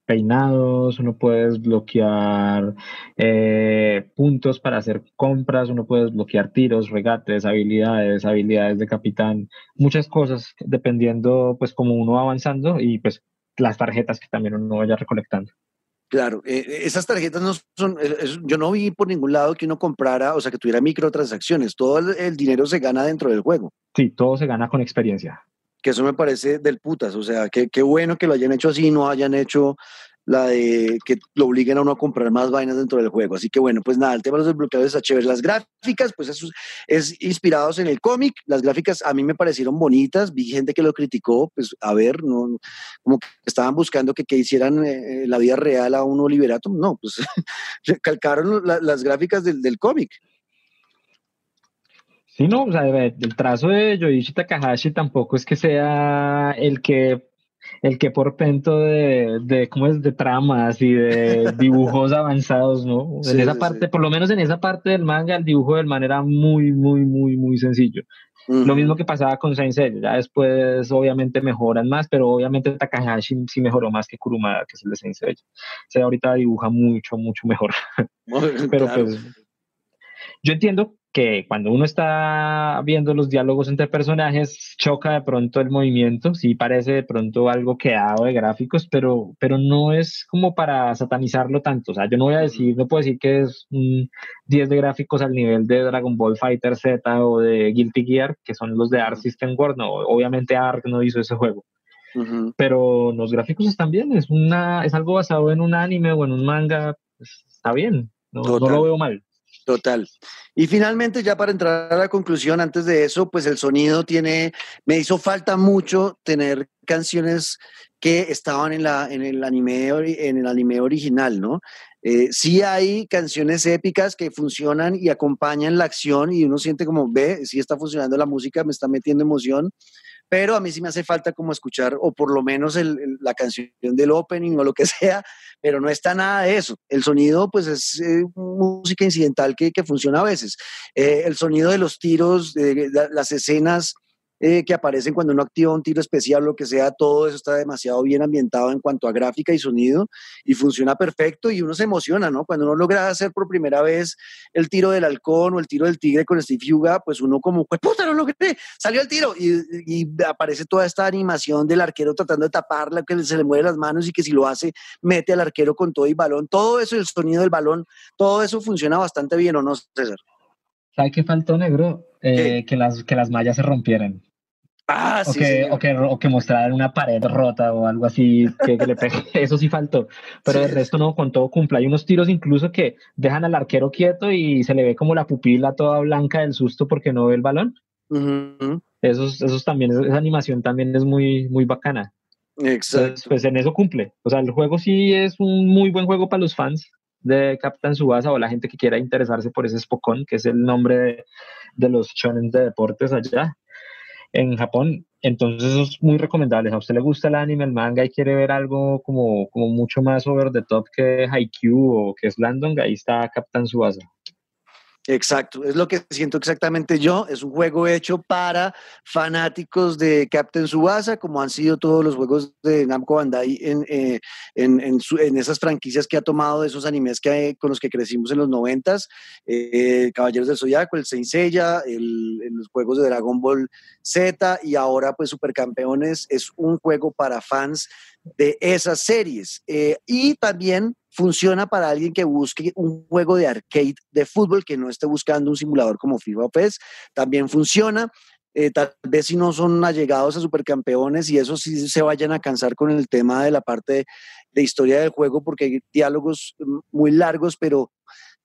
peinados, uno puede desbloquear eh, puntos para hacer compras, uno puede desbloquear tiros, regates, habilidades, habilidades de capitán, muchas cosas dependiendo pues como uno va avanzando y pues las tarjetas que también uno vaya recolectando. Claro, eh, esas tarjetas no son, eh, yo no vi por ningún lado que uno comprara, o sea, que tuviera microtransacciones, todo el dinero se gana dentro del juego. Sí, todo se gana con experiencia que eso me parece del putas, o sea, qué bueno que lo hayan hecho así, no hayan hecho la de que lo obliguen a uno a comprar más vainas dentro del juego. Así que bueno, pues nada, el tema de los desbloqueadores está chévere. Las gráficas, pues eso es inspirados en el cómic. Las gráficas a mí me parecieron bonitas. Vi gente que lo criticó, pues a ver, no, como que estaban buscando que, que hicieran eh, la vida real a un Oliverato. No, pues calcaron las gráficas del, del cómic. Sí, no, o sea, el trazo de Yoichi Takahashi tampoco es que sea el que el que por pento de, de cómo es de tramas y de dibujos avanzados, ¿no? en esa parte, por lo menos en esa parte del manga, el dibujo del man era muy, muy, muy, muy sencillo. Lo mismo que pasaba con Saint Seiya, ya después obviamente mejoran más, pero obviamente Takahashi sí mejoró más que Kurumada, que es el de Saint Seiya. O sea, ahorita dibuja mucho, mucho mejor. pero pues yo entiendo que cuando uno está viendo los diálogos entre personajes, choca de pronto el movimiento, sí parece de pronto algo quedado de gráficos, pero, pero no es como para satanizarlo tanto. O sea, yo no voy a decir, no puedo decir que es un 10 de gráficos al nivel de Dragon Ball Fighter Z o de Guilty Gear, que son los de Arc System World. No, obviamente Arc no hizo ese juego. Pero los gráficos están bien, es, una, es algo basado en un anime o en un manga, pues, está bien, no, no lo veo mal. Total. Y finalmente, ya para entrar a la conclusión, antes de eso, pues el sonido tiene, me hizo falta mucho tener canciones que estaban en, la, en, el, anime, en el anime original, ¿no? Eh, sí hay canciones épicas que funcionan y acompañan la acción y uno siente como, ve, sí está funcionando la música, me está metiendo emoción, pero a mí sí me hace falta como escuchar, o por lo menos la canción del opening o lo que sea, pero no está nada de eso. El sonido, pues es eh, música incidental que, que, funciona a veces. Eh, el sonido de los tiros, de las escenas eh, que aparecen cuando uno activa un tiro especial, lo que sea, todo eso está demasiado bien ambientado en cuanto a gráfica y sonido y funciona perfecto y uno se emociona, ¿no? Cuando uno logra hacer por primera vez el tiro del halcón o el tiro del tigre con Steve Yuga, pues uno como, pues puta, no lo logré, salió el tiro y, y, aparece toda esta animación del arquero tratando de taparla, que se le mueve las manos y que si lo hace, mete al arquero con todo y balón, todo eso, el sonido del balón, todo eso funciona bastante bien, ¿o no, César? ¿Sabe qué faltó, negro? Eh, que, las, que las mallas se rompieran. Ah, o sí, que, o, que, o que mostraran una pared rota o algo así que, le pegue. Eso sí faltó. Pero el resto no, con todo cumple. Hay unos tiros incluso que dejan al arquero quieto y se le ve como la pupila toda blanca del susto porque no ve el balón. esos, esos también, esa animación también es muy, muy bacana. Exacto. pues en eso cumple. O sea, el juego sí es un muy buen juego para los fans de Captain Subasa o la gente que quiera interesarse por ese Spokon, que es el nombre de, de los shonen de deportes allá en Japón. Entonces eso es muy recomendable. A usted le gusta el anime, el manga y quiere ver algo como, como mucho más over the top que Haikyuu o que es Landon, ahí está Captain Subasa. Exacto, es lo que siento exactamente yo. Es un juego hecho para fanáticos de Captain Subasa, como han sido todos los juegos de Namco Bandai en, eh, en, en, esas franquicias que ha tomado de esos animes que, con los que crecimos en los noventas, eh, Caballeros del Zodiaco, el Saint Seiya, el, los juegos de Dragon Ball Z y ahora pues Supercampeones es un juego para fans de esas series. Eh, y también funciona para alguien que busque un juego de arcade de fútbol, que no esté buscando un simulador como FIFA o PES, también funciona. Eh, tal vez si no son allegados a supercampeones y eso sí se vayan a cansar con el tema de la parte de historia del juego porque hay diálogos mm, muy largos, pero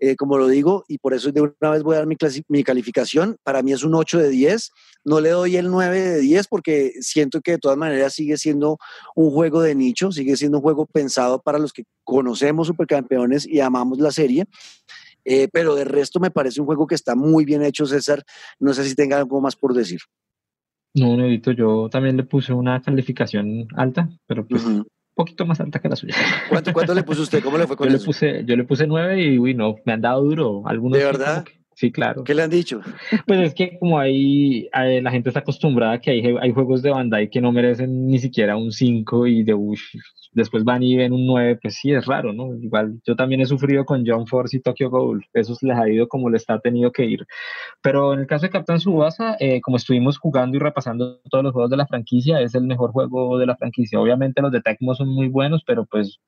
eh, como lo digo, y por eso de una vez voy a dar mi, mi, calificación, para mí es un 8 de 10, no le doy el 9 de 10 porque siento que de todas maneras sigue siendo un juego de nicho, sigue siendo un juego pensado para los que conocemos Supercampeones y amamos la serie. Eh, pero de resto me parece un juego que está muy bien hecho, César. No sé si tenga algo más por decir. No, Nedito, yo también le puse una calificación alta, pero pues poquito más alta que la suya. ¿Cuánto, cuánto le puso usted? ¿Cómo le fue con yo eso? Le puse, yo le puse nueve y, uy, no, me han dado duro. Algunos ¿De verdad? sí, claro. ¿Qué le han dicho? Pues es que como ahí la gente está acostumbrada a que hay, hay juegos de Bandai que no merecen ni siquiera un 5 y de uy, después van y ven un 9, pues sí, es raro, ¿no? Igual yo también he sufrido con John Force y Tokyo Ghoul, eso les ha ido como les ha tenido que ir. Pero en el caso de Captain Subasa, eh, como estuvimos jugando y repasando todos los juegos de la franquicia, es el mejor juego de la franquicia. Obviamente los de Tecmo son muy buenos, pero pues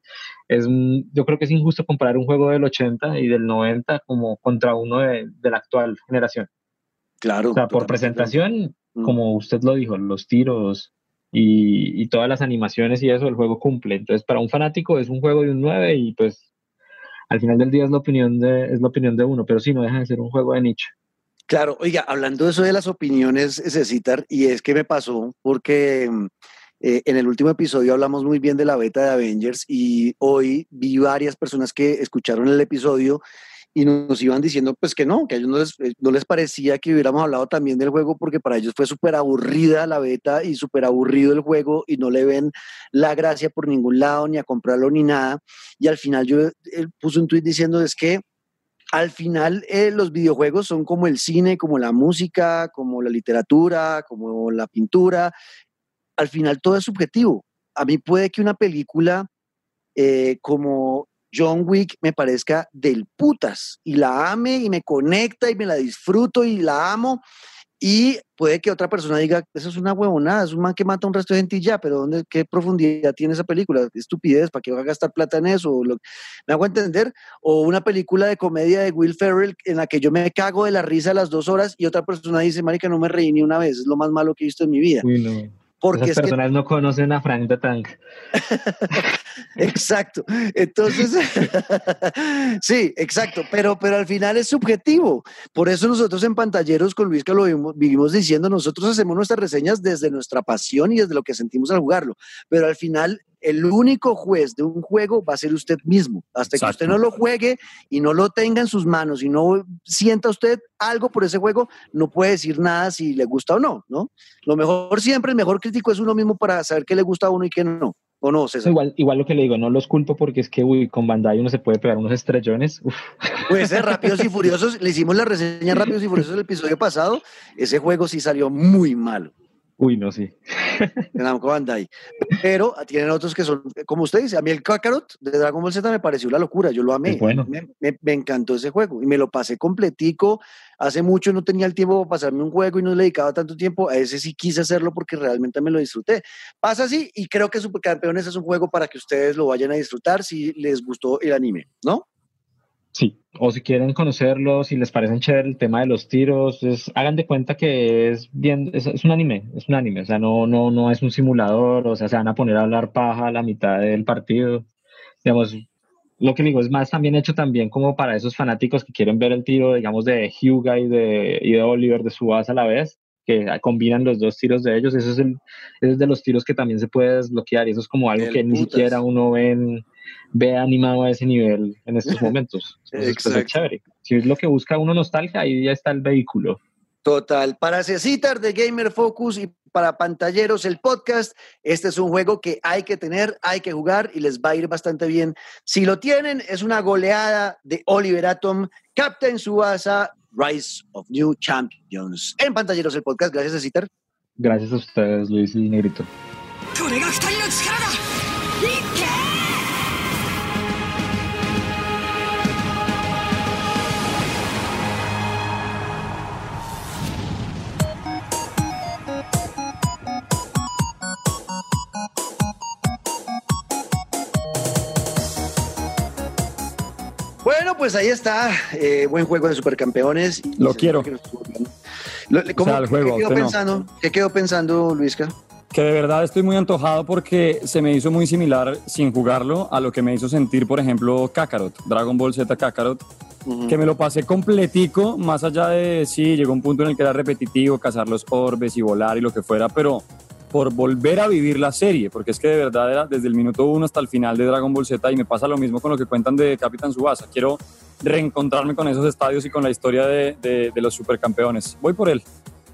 es, yo creo que es injusto comparar un juego del 80 y del 90 como contra uno de, la actual generación. Claro. O sea, por presentación, mm. como usted lo dijo, los tiros, y, todas las animaciones y eso el juego cumple. Entonces, para un fanático es un juego de un 9 y pues al final del día es la opinión de, es la opinión de uno, pero sí, no deja de ser un juego de nicho. Claro, oiga, hablando de eso de las opiniones, Cecitar, y es que me pasó porque eh, en el último episodio hablamos muy bien de la beta de Avengers y hoy vi varias personas que escucharon el episodio y nos iban diciendo pues que no, que a ellos no les, eh, no les parecía que hubiéramos hablado también del juego porque para ellos fue súper aburrida la beta y súper aburrido el juego y no le ven la gracia por ningún lado ni a comprarlo ni nada. Y al final yo puse un tweet diciendo es que al final eh, los videojuegos son como el cine, como la música, como la literatura, como la pintura. Al final todo es subjetivo. A mí puede que una película eh, como John Wick me parezca del putas y la ame y me conecta y me la disfruto y la amo. Y puede que otra persona diga, eso es una huevonada, es un man que mata a un resto de gente y ya, pero ¿dónde, ¿qué profundidad tiene esa película? Estupidez, ¿para qué va a gastar plata en eso? ¿Me hago entender? O una película de comedia de Will Ferrell en la que yo me cago de la risa a las dos horas y otra persona dice, marica, no me reí ni una vez, es lo más malo que he visto en mi vida. Porque Esas personas no conocen a Frank de Tank. exacto. Entonces, sí, exacto. Pero, pero al final es subjetivo. Por eso nosotros en pantalleros con Luis que lo vivimos, diciendo, nosotros hacemos nuestras reseñas desde nuestra pasión y desde lo que sentimos al jugarlo. Pero al final el único juez de un juego va a ser usted mismo. Hasta que usted no lo juegue y no lo tenga en sus manos y no sienta usted algo por ese juego, no puede decir nada si le gusta o no, ¿no? Lo mejor siempre, el mejor crítico es uno mismo para saber qué le gusta a uno y qué no. ¿O no, César? Igual, igual lo que le digo, no los culpo porque es que uy, con Bandai uno se puede pegar unos estrellones. Puede ser Rápidos y Furiosos. Le hicimos la reseña Rápidos y Furiosos el episodio pasado. Ese juego sí salió muy malo. Uy, no, sí. En Namco Bandai. Pero tienen otros que son, como usted dice, a mí el Kakarot de Dragon Ball Z me pareció una locura, yo lo amé. bueno. Me, encantó ese juego y me lo pasé completico. Hace mucho no tenía el tiempo para pasarme un juego y no le dedicaba tanto tiempo. A ese sí quise hacerlo porque realmente me lo disfruté. Pasa así y creo que Supercampeones es un juego para que ustedes lo vayan a disfrutar si les gustó el anime, ¿no? Sí, o si quieren conocerlo, si les parece chévere el tema de los tiros, es, hagan de cuenta que es bien, es, un anime, es un anime, o sea, no, no, no es un simulador, o sea, se van a poner a hablar paja a la mitad del partido. Digamos, lo que digo es más también hecho también como para esos fanáticos que quieren ver el tiro, digamos, de Hyuga y de, y de Oliver de Subasa a la vez, que combinan los dos tiros de ellos, eso es, el, es de los tiros que también se puede desbloquear y eso es como algo que ni siquiera uno ve en ve animado a ese nivel en estos momentos. Pues, chévere. Si es lo que busca uno nostalgia, ahí ya está el vehículo. Total. Para Cecitar de Gamer Focus y para Pantalleros el podcast, este es un juego que hay que tener, hay que jugar y les va a ir bastante bien. Si lo tienen, es una goleada de Oliver Atom, Captain Suasa, Rise of New Champions. En Pantalleros el podcast, gracias Cecitar. Gracias a ustedes, Luis y Negrito. Bueno, pues ahí está. Eh, buen juego de supercampeones. Lo quiero. ¿Cómo, el juego, ¿qué, quedó pensando, ¿Qué quedó pensando, Luisca? Que de verdad estoy muy antojado porque se me hizo muy similar sin jugarlo a lo que me hizo sentir, por ejemplo, Kakarot, Dragon Ball Z Kakarot, que me lo pasé completico, más allá de, sí, llegó un punto en el que era repetitivo, cazar los orbes y volar y lo que fuera, pero por volver a vivir la serie, porque es que de verdad era desde el minuto uno hasta el final de Dragon Ball Z y me pasa lo mismo con lo que cuentan de Capitán Subasa. Quiero reencontrarme con esos estadios y con la historia de, de los supercampeones. Voy por él.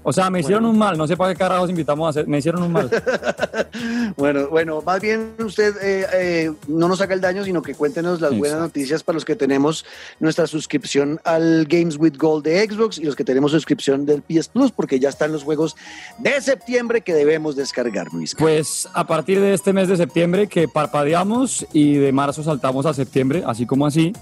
O sea, me hicieron un mal, no sé para qué carajos invitamos a hacer, me hicieron un mal. bueno, bueno, más bien usted eh, eh, no nos haga el daño, sino que cuéntenos las buenas noticias para los que tenemos nuestra suscripción al Games with Gold de Xbox y los que tenemos suscripción del PS Plus, porque ya están los juegos de septiembre que debemos descargar, Luis. Pues a partir de este mes de septiembre que parpadeamos y de marzo saltamos a septiembre, así como así.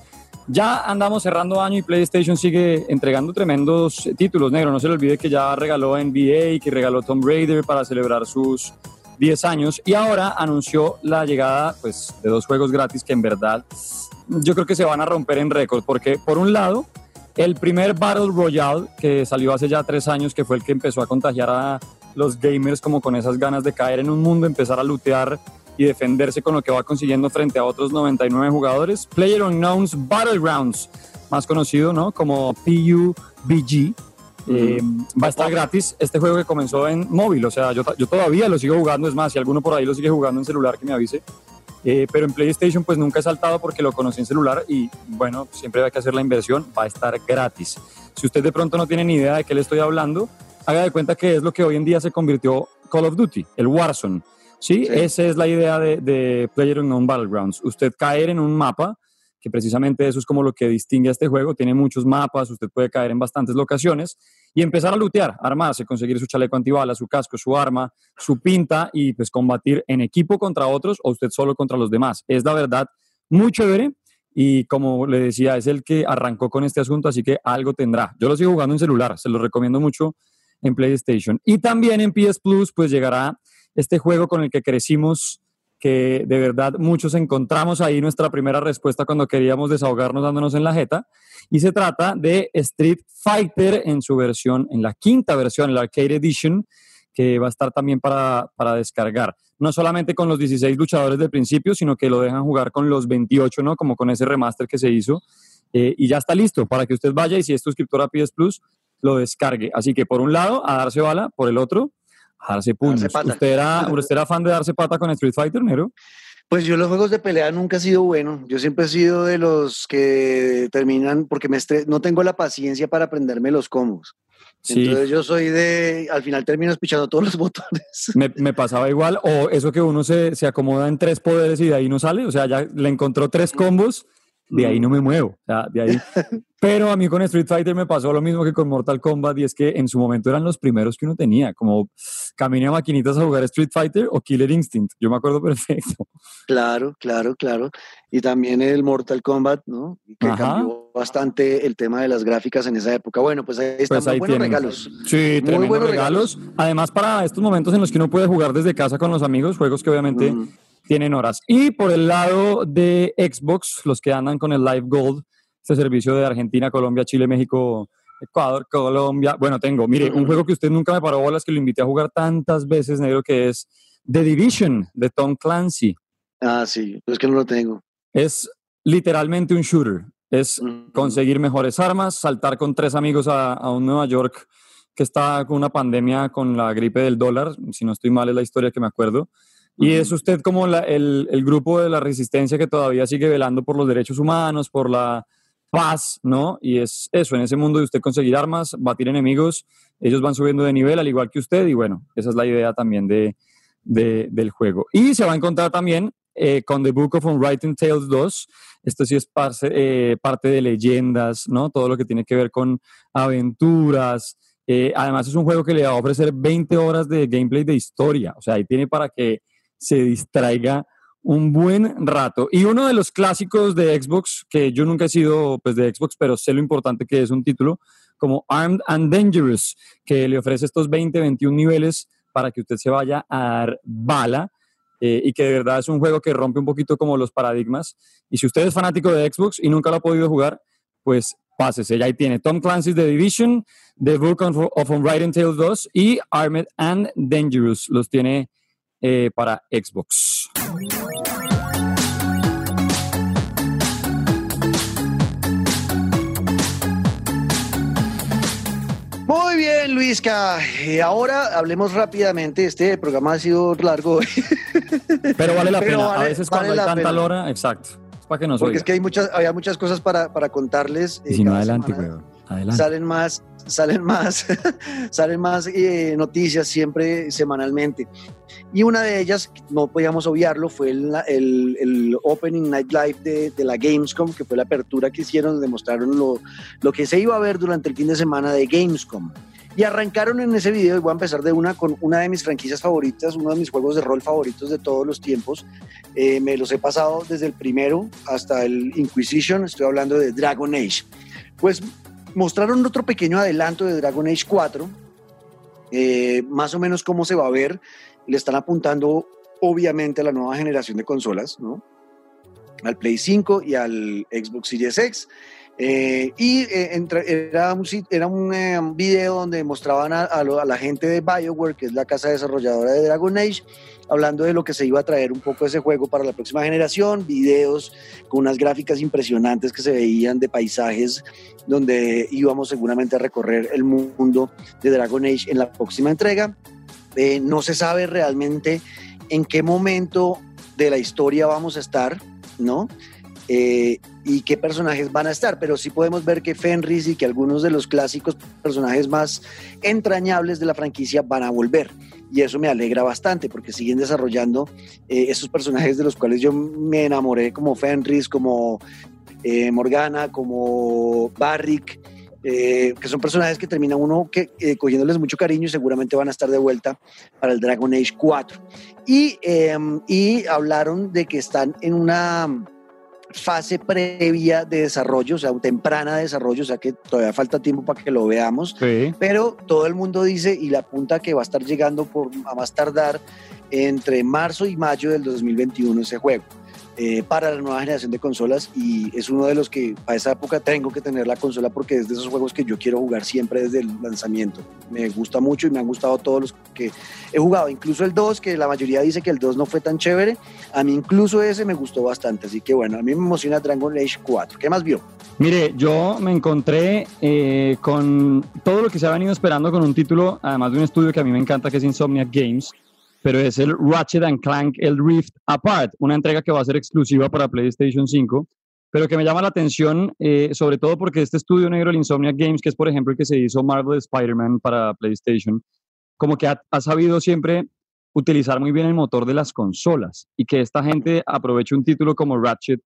Ya andamos cerrando año y PlayStation sigue entregando tremendos títulos, negro. No se le olvide que ya regaló NBA, que regaló Tomb Raider para celebrar sus 10 años y ahora anunció la llegada pues, de dos juegos gratis que en verdad yo creo que se van a romper en récord porque por un lado el primer Battle Royale que salió hace ya tres años que fue el que empezó a contagiar a los gamers como con esas ganas de caer en un mundo, empezar a lootear y defenderse con lo que va consiguiendo frente a otros 99 jugadores. Player Unknown's Battlegrounds, más conocido ¿no? como PUBG. Eh, va a estar gratis este juego que comenzó en móvil, o sea, yo, yo, todavía lo sigo jugando, es más, si alguno por ahí lo sigue jugando en celular que me avise, eh, pero en PlayStation pues nunca he saltado porque lo conocí en celular y bueno, siempre hay que hacer la inversión, va a estar gratis. Si usted de pronto no tiene ni idea de qué le estoy hablando, haga de cuenta que es lo que hoy en día se convirtió Call of Duty, el Warzone. ¿Sí? Esa es la idea de, de Player Unknown Battlegrounds. Usted caer en un mapa, que precisamente eso es como lo que distingue a este juego, tiene muchos mapas, usted puede caer en bastantes locaciones y empezar a lootear, armarse, conseguir su chaleco antibalas, su casco, su arma, su pinta y pues combatir en equipo contra otros o usted solo contra los demás. Es la verdad muy chévere y como le decía, es el que arrancó con este asunto, así que algo tendrá. Yo lo sigo jugando en celular, se lo recomiendo mucho en PlayStation. Y también en PS Plus, pues llegará este juego con el que crecimos, que de verdad muchos encontramos ahí nuestra primera respuesta cuando queríamos desahogarnos dándonos en la jeta. Y se trata de Street Fighter en su versión, en la quinta versión, la Arcade Edition, que va a estar también para, para descargar no solamente con los 16 luchadores del principio, sino que lo dejan jugar con los 28, ¿no? Como con ese remaster que se hizo. Eh, y ya está listo para que usted vaya y si es suscriptor a PS Plus, lo descargue. Así que por un lado, a darse bala, por el otro, darse puños. ¿Usted era, ¿Usted era fan de darse pata con Street Fighter, Nero? Pues yo los juegos de pelea nunca he sido bueno. Yo siempre he sido de los que terminan porque me no tengo la paciencia para aprenderme los combos. Entonces yo soy de, al final terminas pichando todos los botones. Me, pasaba igual, o eso que uno se, se, acomoda en tres poderes y de ahí no sale, o sea, ya le encontró tres combos, de ahí no me muevo, o sea, de ahí. Pero a mí con Street Fighter me pasó lo mismo que con Mortal Kombat y es que en su momento eran los primeros que uno tenía, como caminé a maquinitas a jugar Street Fighter o Killer Instinct, yo me acuerdo perfecto. Claro, claro, claro. Y también el Mortal Kombat, ¿no? Que cambió bastante el tema de las gráficas en esa época. Bueno, pues ahí están pues muy buenos regalos. Sí, muy buenos regalos. Además, para estos momentos en los que uno puede jugar desde casa con los amigos, juegos que obviamente tienen horas. Y por el lado de Xbox, los que andan con el Live Gold, este servicio de Argentina, Colombia, Chile, México, Ecuador, Colombia. Bueno, tengo, mire, un juego que usted nunca me paró bolas, que lo invité a jugar tantas veces, negro, que es The Division de Tom Clancy. Ah, sí, es que no lo tengo. Es literalmente un shooter. Es conseguir mejores armas, saltar con tres amigos a, a, un Nueva York que está con una pandemia con la gripe del dólar, si no estoy mal es la historia que me acuerdo. Y es usted como el, el, grupo de la resistencia que todavía sigue velando por los derechos humanos, por la paz, ¿no? Y es eso, en ese mundo de usted conseguir armas, batir enemigos, ellos van subiendo de nivel al igual que usted y bueno, esa es la idea también de, de del juego. Y se va a encontrar también eh, con The Book of Unwritten Tales 2. Esto sí es parte, eh, parte de leyendas, ¿no? Todo lo que tiene que ver con aventuras. Eh, además es un juego que le va a ofrecer 20 horas de gameplay de historia. O sea, ahí tiene para que se distraiga un buen rato. Y uno de los clásicos de Xbox, que yo nunca he sido pues, de Xbox, pero sé lo importante que es un título, como Armed and Dangerous, que le ofrece estos 20, 21 niveles para que usted se vaya a dar bala. Eh, y que de verdad es un juego que rompe un poquito como los paradigmas. Y si usted es fanático de Xbox y nunca lo ha podido jugar, pues pásese. Ya ahí tiene Tom Clancy's The Division, The Book of Unwritten Tales 2 y Armed and Dangerous. Los tiene eh, para Xbox. Muy bien, Luisca. Y ahora hablemos rápidamente. Este programa ha sido largo. Pero vale la pena. a veces cuando hay tanta lora, exacto. Es para que nos Porque es que hay muchas, había muchas cosas para, para contarles. Y si no, adelante, Adelante. Salen más, salen más, salen más eh, noticias siempre semanalmente. Y una de ellas, no podíamos obviarlo, fue el, Opening Night Live de, de, la Gamescom, que fue la apertura que hicieron, donde mostraron lo, lo que se iba a ver durante el fin de semana de Gamescom. Y arrancaron en ese video, y voy a empezar de una con una de mis franquicias favoritas, uno de mis juegos de rol favoritos de todos los tiempos. Eh, me los he pasado desde el primero hasta el Inquisition, estoy hablando de Dragon Age. Pues mostraron otro pequeño adelanto de Dragon Age 4, eh, más o menos cómo se va a ver. Le están apuntando obviamente a la nueva generación de consolas, ¿no? Al Play 5 y al Xbox Series X. Eh, y eh, era un, era un video donde mostraban a, a, la gente de BioWare, que es la casa desarrolladora de Dragon Age, hablando de lo que se iba a traer un poco ese juego para la próxima generación, videos con unas gráficas impresionantes que se veían de paisajes donde íbamos seguramente a recorrer el mundo de Dragon Age en la próxima entrega. Eh, no se sabe realmente en qué momento de la historia vamos a estar, ¿no? Eh, y qué personajes van a estar, pero sí podemos ver que Fenris y que algunos de los clásicos personajes más entrañables de la franquicia van a volver y eso me alegra bastante porque siguen desarrollando eh, esos personajes de los cuales yo me enamoré como Fenris, como eh, Morgana, como Barrick, eh, que son personajes que termina uno cogiéndoles mucho cariño y seguramente van a estar de vuelta para el Dragon Age 4. Y, em, y hablaron de que están en una fase previa de desarrollo, o sea, temprana de desarrollo, o sea que todavía falta tiempo para que lo veamos, pero todo el mundo dice y la apunta que va a estar llegando por, a más tardar entre marzo y mayo del 2021 ese juego. Eh, para la nueva generación de consolas y es uno de los que a esa época tengo que tener la consola porque es de esos juegos que yo quiero jugar siempre desde el lanzamiento. Me gusta mucho y me han gustado todos los que he jugado, incluso el 2, que la mayoría dice que el 2 no fue tan chévere, a mí incluso ese me gustó bastante, así que bueno, a mí me emociona Dragon Age 4. ¿Qué más vio? Mire, yo me encontré eh, con todo lo que se ha venido esperando con un título, además de un estudio que a mí me encanta, que es Insomniac Games, pero es el Ratchet and Clank, el Rift Apart, una entrega que va a ser exclusiva para PlayStation 5, pero que me llama la atención, eh, sobre todo porque este estudio negro, el Insomniac Games, que es por ejemplo el que se hizo Marvel Spider-Man para PlayStation, como que ha, ha, sabido siempre utilizar muy bien el motor de las consolas y que esta gente aproveche un título como Ratchet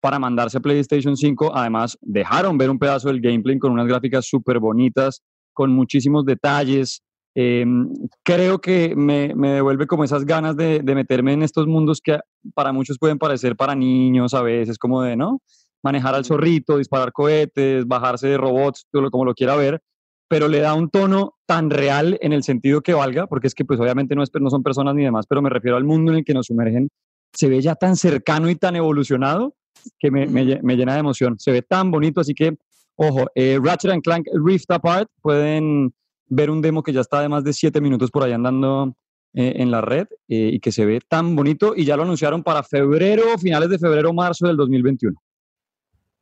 para mandarse a PlayStation 5. Además, dejaron ver un pedazo del gameplay con unas gráficas súper bonitas, con muchísimos detalles, Em, creo que me, me, devuelve como esas ganas de, de, meterme en estos mundos que para muchos pueden parecer para niños a veces, como de, ¿no? Manejar al zorrito, disparar cohetes, bajarse de robots, como lo quiera ver, pero le da un tono tan real en el sentido que valga, porque es que pues obviamente no, es, no son personas ni demás, pero me refiero al mundo en el que nos sumergen, se ve ya tan cercano y tan evolucionado que me, me, me llena de emoción, se ve tan bonito, así que, ojo, eh, Ratchet and Clank Rift Apart pueden ver un demo que ya está de más de siete minutos por ahí andando eh, en la red eh, y que se ve tan bonito y ya lo anunciaron para febrero, finales de febrero, marzo del 2021.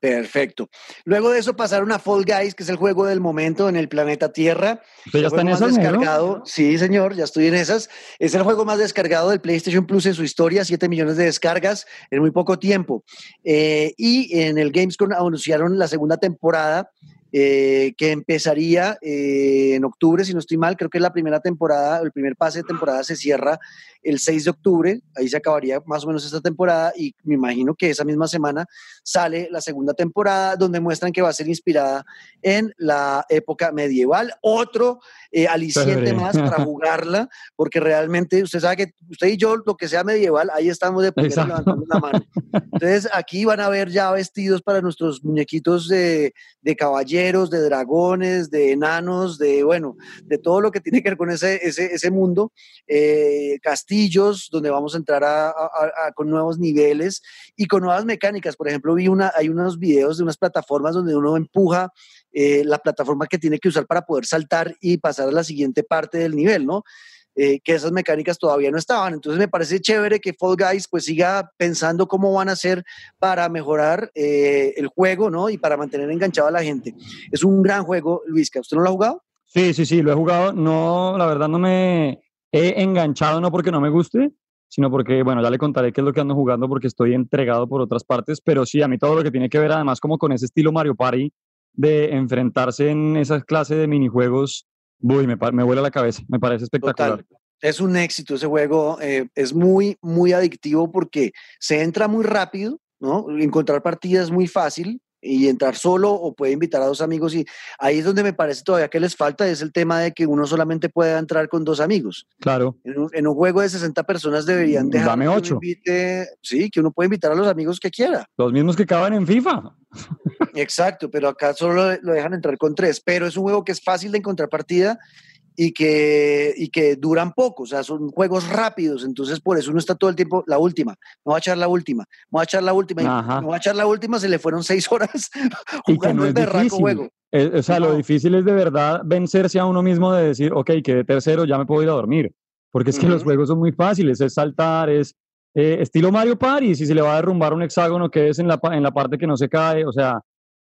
Perfecto. Luego de eso pasaron a Fall Guys, que es el juego del momento en el planeta Tierra. ya está en esas, descargado. Sí, señor, ya estoy en esas. Es el juego más descargado del PlayStation Plus en su historia, 7 millones de descargas en muy poco tiempo. Eh, y en el Gamescom anunciaron la segunda temporada eh, que empezaría eh, en octubre, si no estoy mal, creo que la primera temporada, el primer pase de temporada se cierra el 6 de octubre, ahí se acabaría más o menos esta temporada y me imagino que esa misma semana sale la segunda temporada donde muestran que va a ser inspirada en la época medieval, otro eh, aliciente más para jugarla, porque realmente usted sabe que usted y yo, lo que sea medieval, ahí estamos de primero levantando la mano. Entonces aquí van a ver ya vestidos para nuestros muñequitos de, de de dragones, de enanos, de bueno, de todo lo que tiene que ver con ese, ese, ese mundo, eh, donde vamos a entrar con nuevos niveles y con nuevas mecánicas. Por ejemplo, vi una, hay unos videos de unas plataformas donde uno empuja eh, la plataforma que tiene que usar para poder saltar y pasar a la siguiente parte del nivel, ¿no? Eh, que esas mecánicas todavía no estaban. Entonces me parece chévere que Fall Guys pues siga pensando cómo van a hacer para mejorar eh, el juego, ¿no? Y para mantener enganchado a la gente. Es un gran juego, Luisca. ¿Usted no lo ha jugado? Sí, sí, sí, lo he jugado. No, la verdad no me, he enganchado no porque no me guste, sino porque, bueno, ya le contaré qué es lo que ando jugando porque estoy entregado por otras partes, pero sí, a mí todo lo que tiene que ver además como con ese estilo Mario Party de enfrentarse en esa clase de minijuegos, uy, me, me vuela la cabeza, me parece espectacular. Es un éxito ese juego, eh, es muy, muy adictivo porque se entra muy rápido, ¿no? Encontrar partidas es muy fácil, y entrar solo o puede invitar a dos amigos y ahí es donde me parece todavía que les falta es el tema de que uno solamente puede entrar con dos amigos. Claro. En un, juego de 60 personas deberían dejar Dame ocho. sí, que uno puede invitar a los amigos que quiera. Los mismos que acaban en FIFA. Exacto, pero acá solo lo dejan entrar con tres, pero es un juego que es fácil de encontrar partida y que, y que duran poco, o sea, son juegos rápidos, entonces por eso uno está todo el tiempo, la última, no va a echar la última, no va a echar la última, no va a echar la última, se le fueron seis horas jugando el berraco juego. Eh, o sea, lo difícil es de verdad vencerse a uno mismo de decir, ok, quedé tercero, ya me puedo ir a dormir, porque es que los juegos son muy fáciles, es saltar, es eh, estilo Mario Party, si se le va a derrumbar un hexágono que es en la, en la parte que no se cae, o sea,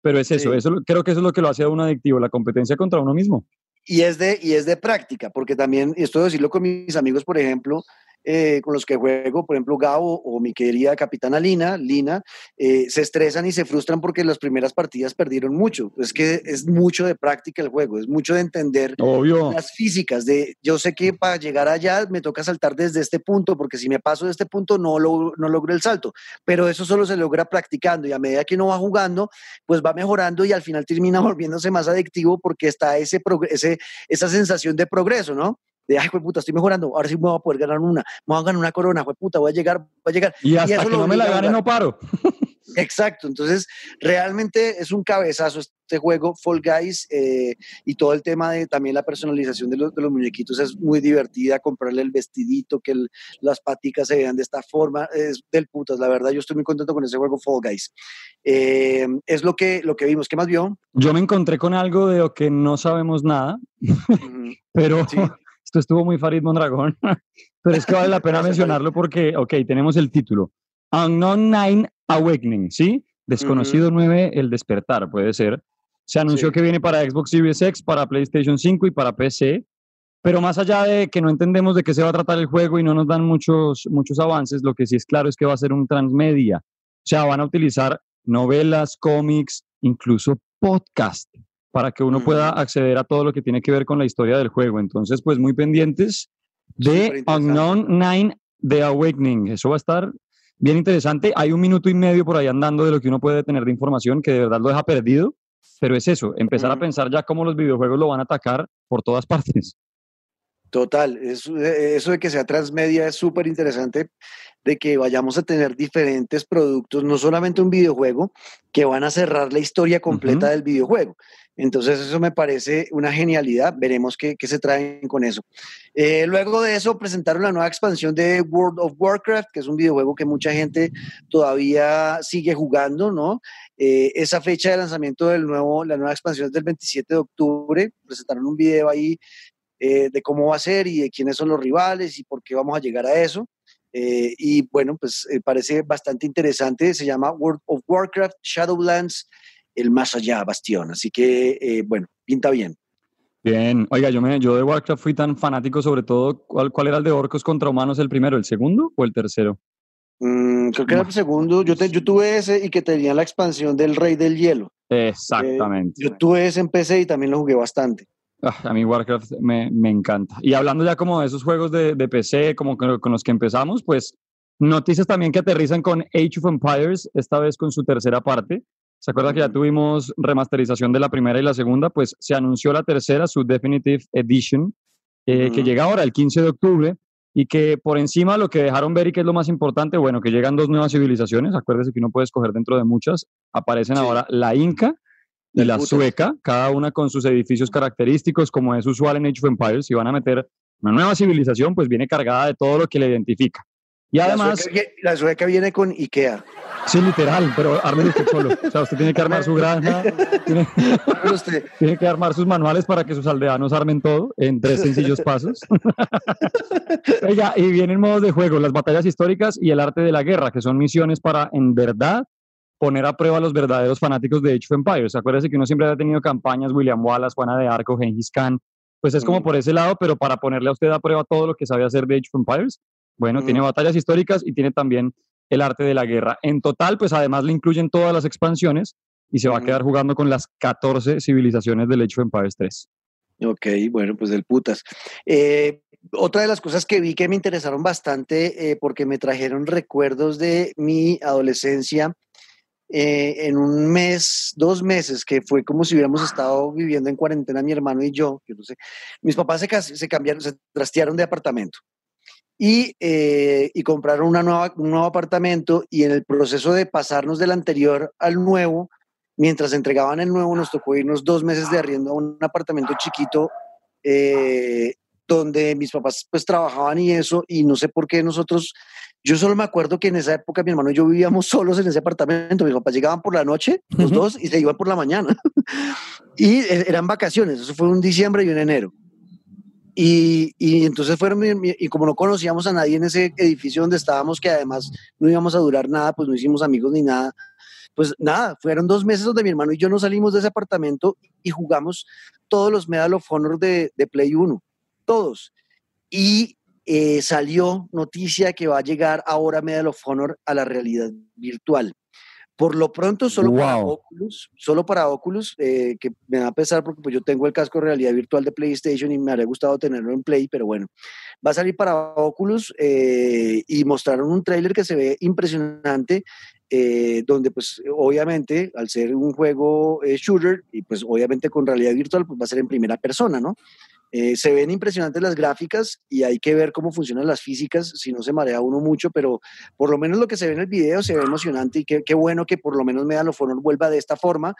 pero es eso, eso creo que eso es lo que lo hace a uno adictivo, la competencia contra uno mismo. Y es, de, y es de práctica, porque también, esto de decirlo con mis amigos, por ejemplo, eh, con los que juego, por ejemplo, Gabo o mi querida capitana Lina, Lina, eh, se estresan y se frustran porque las primeras partidas perdieron mucho. Es que es mucho de práctica el juego, es mucho de entender las físicas. De, yo sé que para llegar allá me toca saltar desde este punto, porque si me paso de este punto no, lo, no logro el salto. Pero eso solo se logra practicando y a medida que uno va jugando, pues va mejorando y al final termina volviéndose más adictivo porque está ese, ese esa sensación de progreso, ¿no? De, ay, puta, estoy mejorando, ahora sí me voy a poder ganar una, me voy a ganar una corona, puta, voy a llegar, voy a llegar. Y hasta que no me la gane no paro. Exacto, entonces realmente es un cabezazo este juego, Fall Guys, eh, y todo el tema de también la personalización de los, de los muñequitos es muy divertida, comprarle el vestidito, que las paticas se vean de esta forma, es del putas, la verdad, yo estoy muy contento con ese juego Fall Guys. Eh, es lo que, lo que vimos, ¿qué más vio? Yo me encontré con algo de lo que no sabemos nada, pero esto estuvo muy Farid Mondragón, pero es que vale la pena mencionarlo porque, ok, tenemos el título. Unknown Nine Awakening, ¿sí? Desconocido 9, El Despertar, puede ser. Se anunció que viene para Xbox Series X, para PlayStation 5 y para PC. Pero más allá de que no entendemos de qué se va a tratar el juego y no nos dan muchos, muchos avances, lo que sí es claro es que va a ser un transmedia. O sea, van a utilizar novelas, cómics, incluso podcast, para que uno pueda acceder a todo lo que tiene que ver con la historia del juego. Entonces, pues muy pendientes de Unknown Nine The Awakening. Eso va a estar bien interesante. Hay un minuto y medio por ahí andando de lo que uno puede tener de información que de verdad lo deja perdido, pero es eso, empezar a pensar ya cómo los videojuegos lo van a atacar por todas partes. Total, eso, eso de que sea transmedia es súper interesante, de que vayamos a tener diferentes productos, no solamente un videojuego, que van a cerrar la historia completa del videojuego. Entonces eso me parece una genialidad, veremos qué, qué se traen con eso. Eh, luego de eso presentaron la nueva expansión de World of Warcraft, que es un videojuego que mucha gente todavía sigue jugando, ¿no? Eh, esa fecha de lanzamiento del nuevo, la nueva expansión es del 27 de octubre, presentaron un video ahí eh, de cómo va a ser y de quiénes son los rivales y por qué vamos a llegar a eso. y bueno, pues parece bastante interesante, se llama World of Warcraft Shadowlands el más allá bastión. Así que, eh, bueno, pinta bien. Bien, oiga, yo, me, yo de Warcraft fui tan fanático, sobre todo, ¿cuál, ¿cuál era el de orcos contra humanos el primero, el segundo o el tercero? Mm, creo que era el segundo, yo, yo tuve ese y que tenía la expansión del Rey del Hielo. Exactamente. yo tuve ese en PC y también lo jugué bastante. Ah, a mí Warcraft me, me, encanta. Y hablando ya como de esos juegos de, de PC, como con, con los que empezamos, pues noticias también que aterrizan con Age of Empires, esta vez con su tercera parte. ¿Se acuerda que ya tuvimos remasterización de la primera y la segunda? Pues se anunció la tercera, su Definitive Edition, eh, que llega ahora el 15 de octubre y que por encima lo que dejaron ver y que es lo más importante, bueno, que llegan dos nuevas civilizaciones, acuérdese que uno puede escoger dentro de muchas, aparecen ahora la Inca y la Sueca, cada una con sus edificios característicos, como es usual en Age of Empires, si van a meter una nueva civilización, pues viene cargada de todo lo que la identifica. Y además... La sueca, viene con Ikea. Sí, literal, pero arme usted solo. O sea, usted tiene que armar su granja, tiene, tiene, que armar sus manuales para que sus aldeanos armen todo en tres sencillos pasos. Oiga, y vienen modos de juego, las batallas históricas y el arte de la guerra, que son misiones para, en verdad, poner a prueba a los verdaderos fanáticos de Age of Empires. Acuérdese que uno siempre ha tenido campañas, William Wallace, Juana de Arco, Genghis Khan, pues es como por ese lado, pero para ponerle a usted a prueba todo lo que sabe hacer de Age of Empires, bueno, tiene batallas históricas y tiene también el arte de la guerra. En total, pues además le incluyen todas las expansiones y se va a quedar jugando con las 14 civilizaciones del Age of Empires 3. Ok, bueno, pues del putas. Eh, otra de las cosas que vi que me interesaron bastante eh, porque me trajeron recuerdos de mi adolescencia eh, en un mes, dos meses, que fue como si hubiéramos estado viviendo en cuarentena mi hermano y yo, yo no sé, mis papás se, se cambiaron, se trastearon de apartamento. Y, eh, y compraron una nueva, un nuevo apartamento y en el proceso de pasarnos del anterior al nuevo, mientras entregaban el nuevo, nos tocó irnos dos meses de arriendo a un apartamento chiquito eh, donde mis papás pues trabajaban y eso, y no sé por qué nosotros, yo solo me acuerdo que en esa época mi hermano y yo vivíamos solos en ese apartamento, mis papás llegaban por la noche, los dos, y se iban por la mañana. y eh, eran vacaciones, eso fue un diciembre y un enero. Y, y, entonces fueron, y como no conocíamos a nadie en ese edificio donde estábamos, que además no íbamos a durar nada, pues no hicimos amigos ni nada, pues nada, fueron dos meses donde mi hermano y yo no salimos de ese apartamento y jugamos todos los Medal of Honor de, de Play 1, todos. Y eh, salió noticia que va a llegar ahora Medal of Honor a la realidad virtual. Por lo pronto, solo para Oculus, solo para Oculus, eh, que me va a pesar porque pues, yo tengo el casco de realidad virtual de PlayStation y me habría gustado tenerlo en Play, pero bueno, va a salir para Oculus eh, y mostraron un tráiler que se ve impresionante, eh, donde pues obviamente al ser un juego shooter y pues obviamente con realidad virtual pues va a ser en primera persona, ¿no? Eh, se ven impresionantes las gráficas y hay que ver cómo funcionan las físicas, si no se marea uno mucho, pero por lo menos lo que se ve en el video se ve emocionante y qué, bueno que por lo menos Medal of Honor vuelva de esta forma.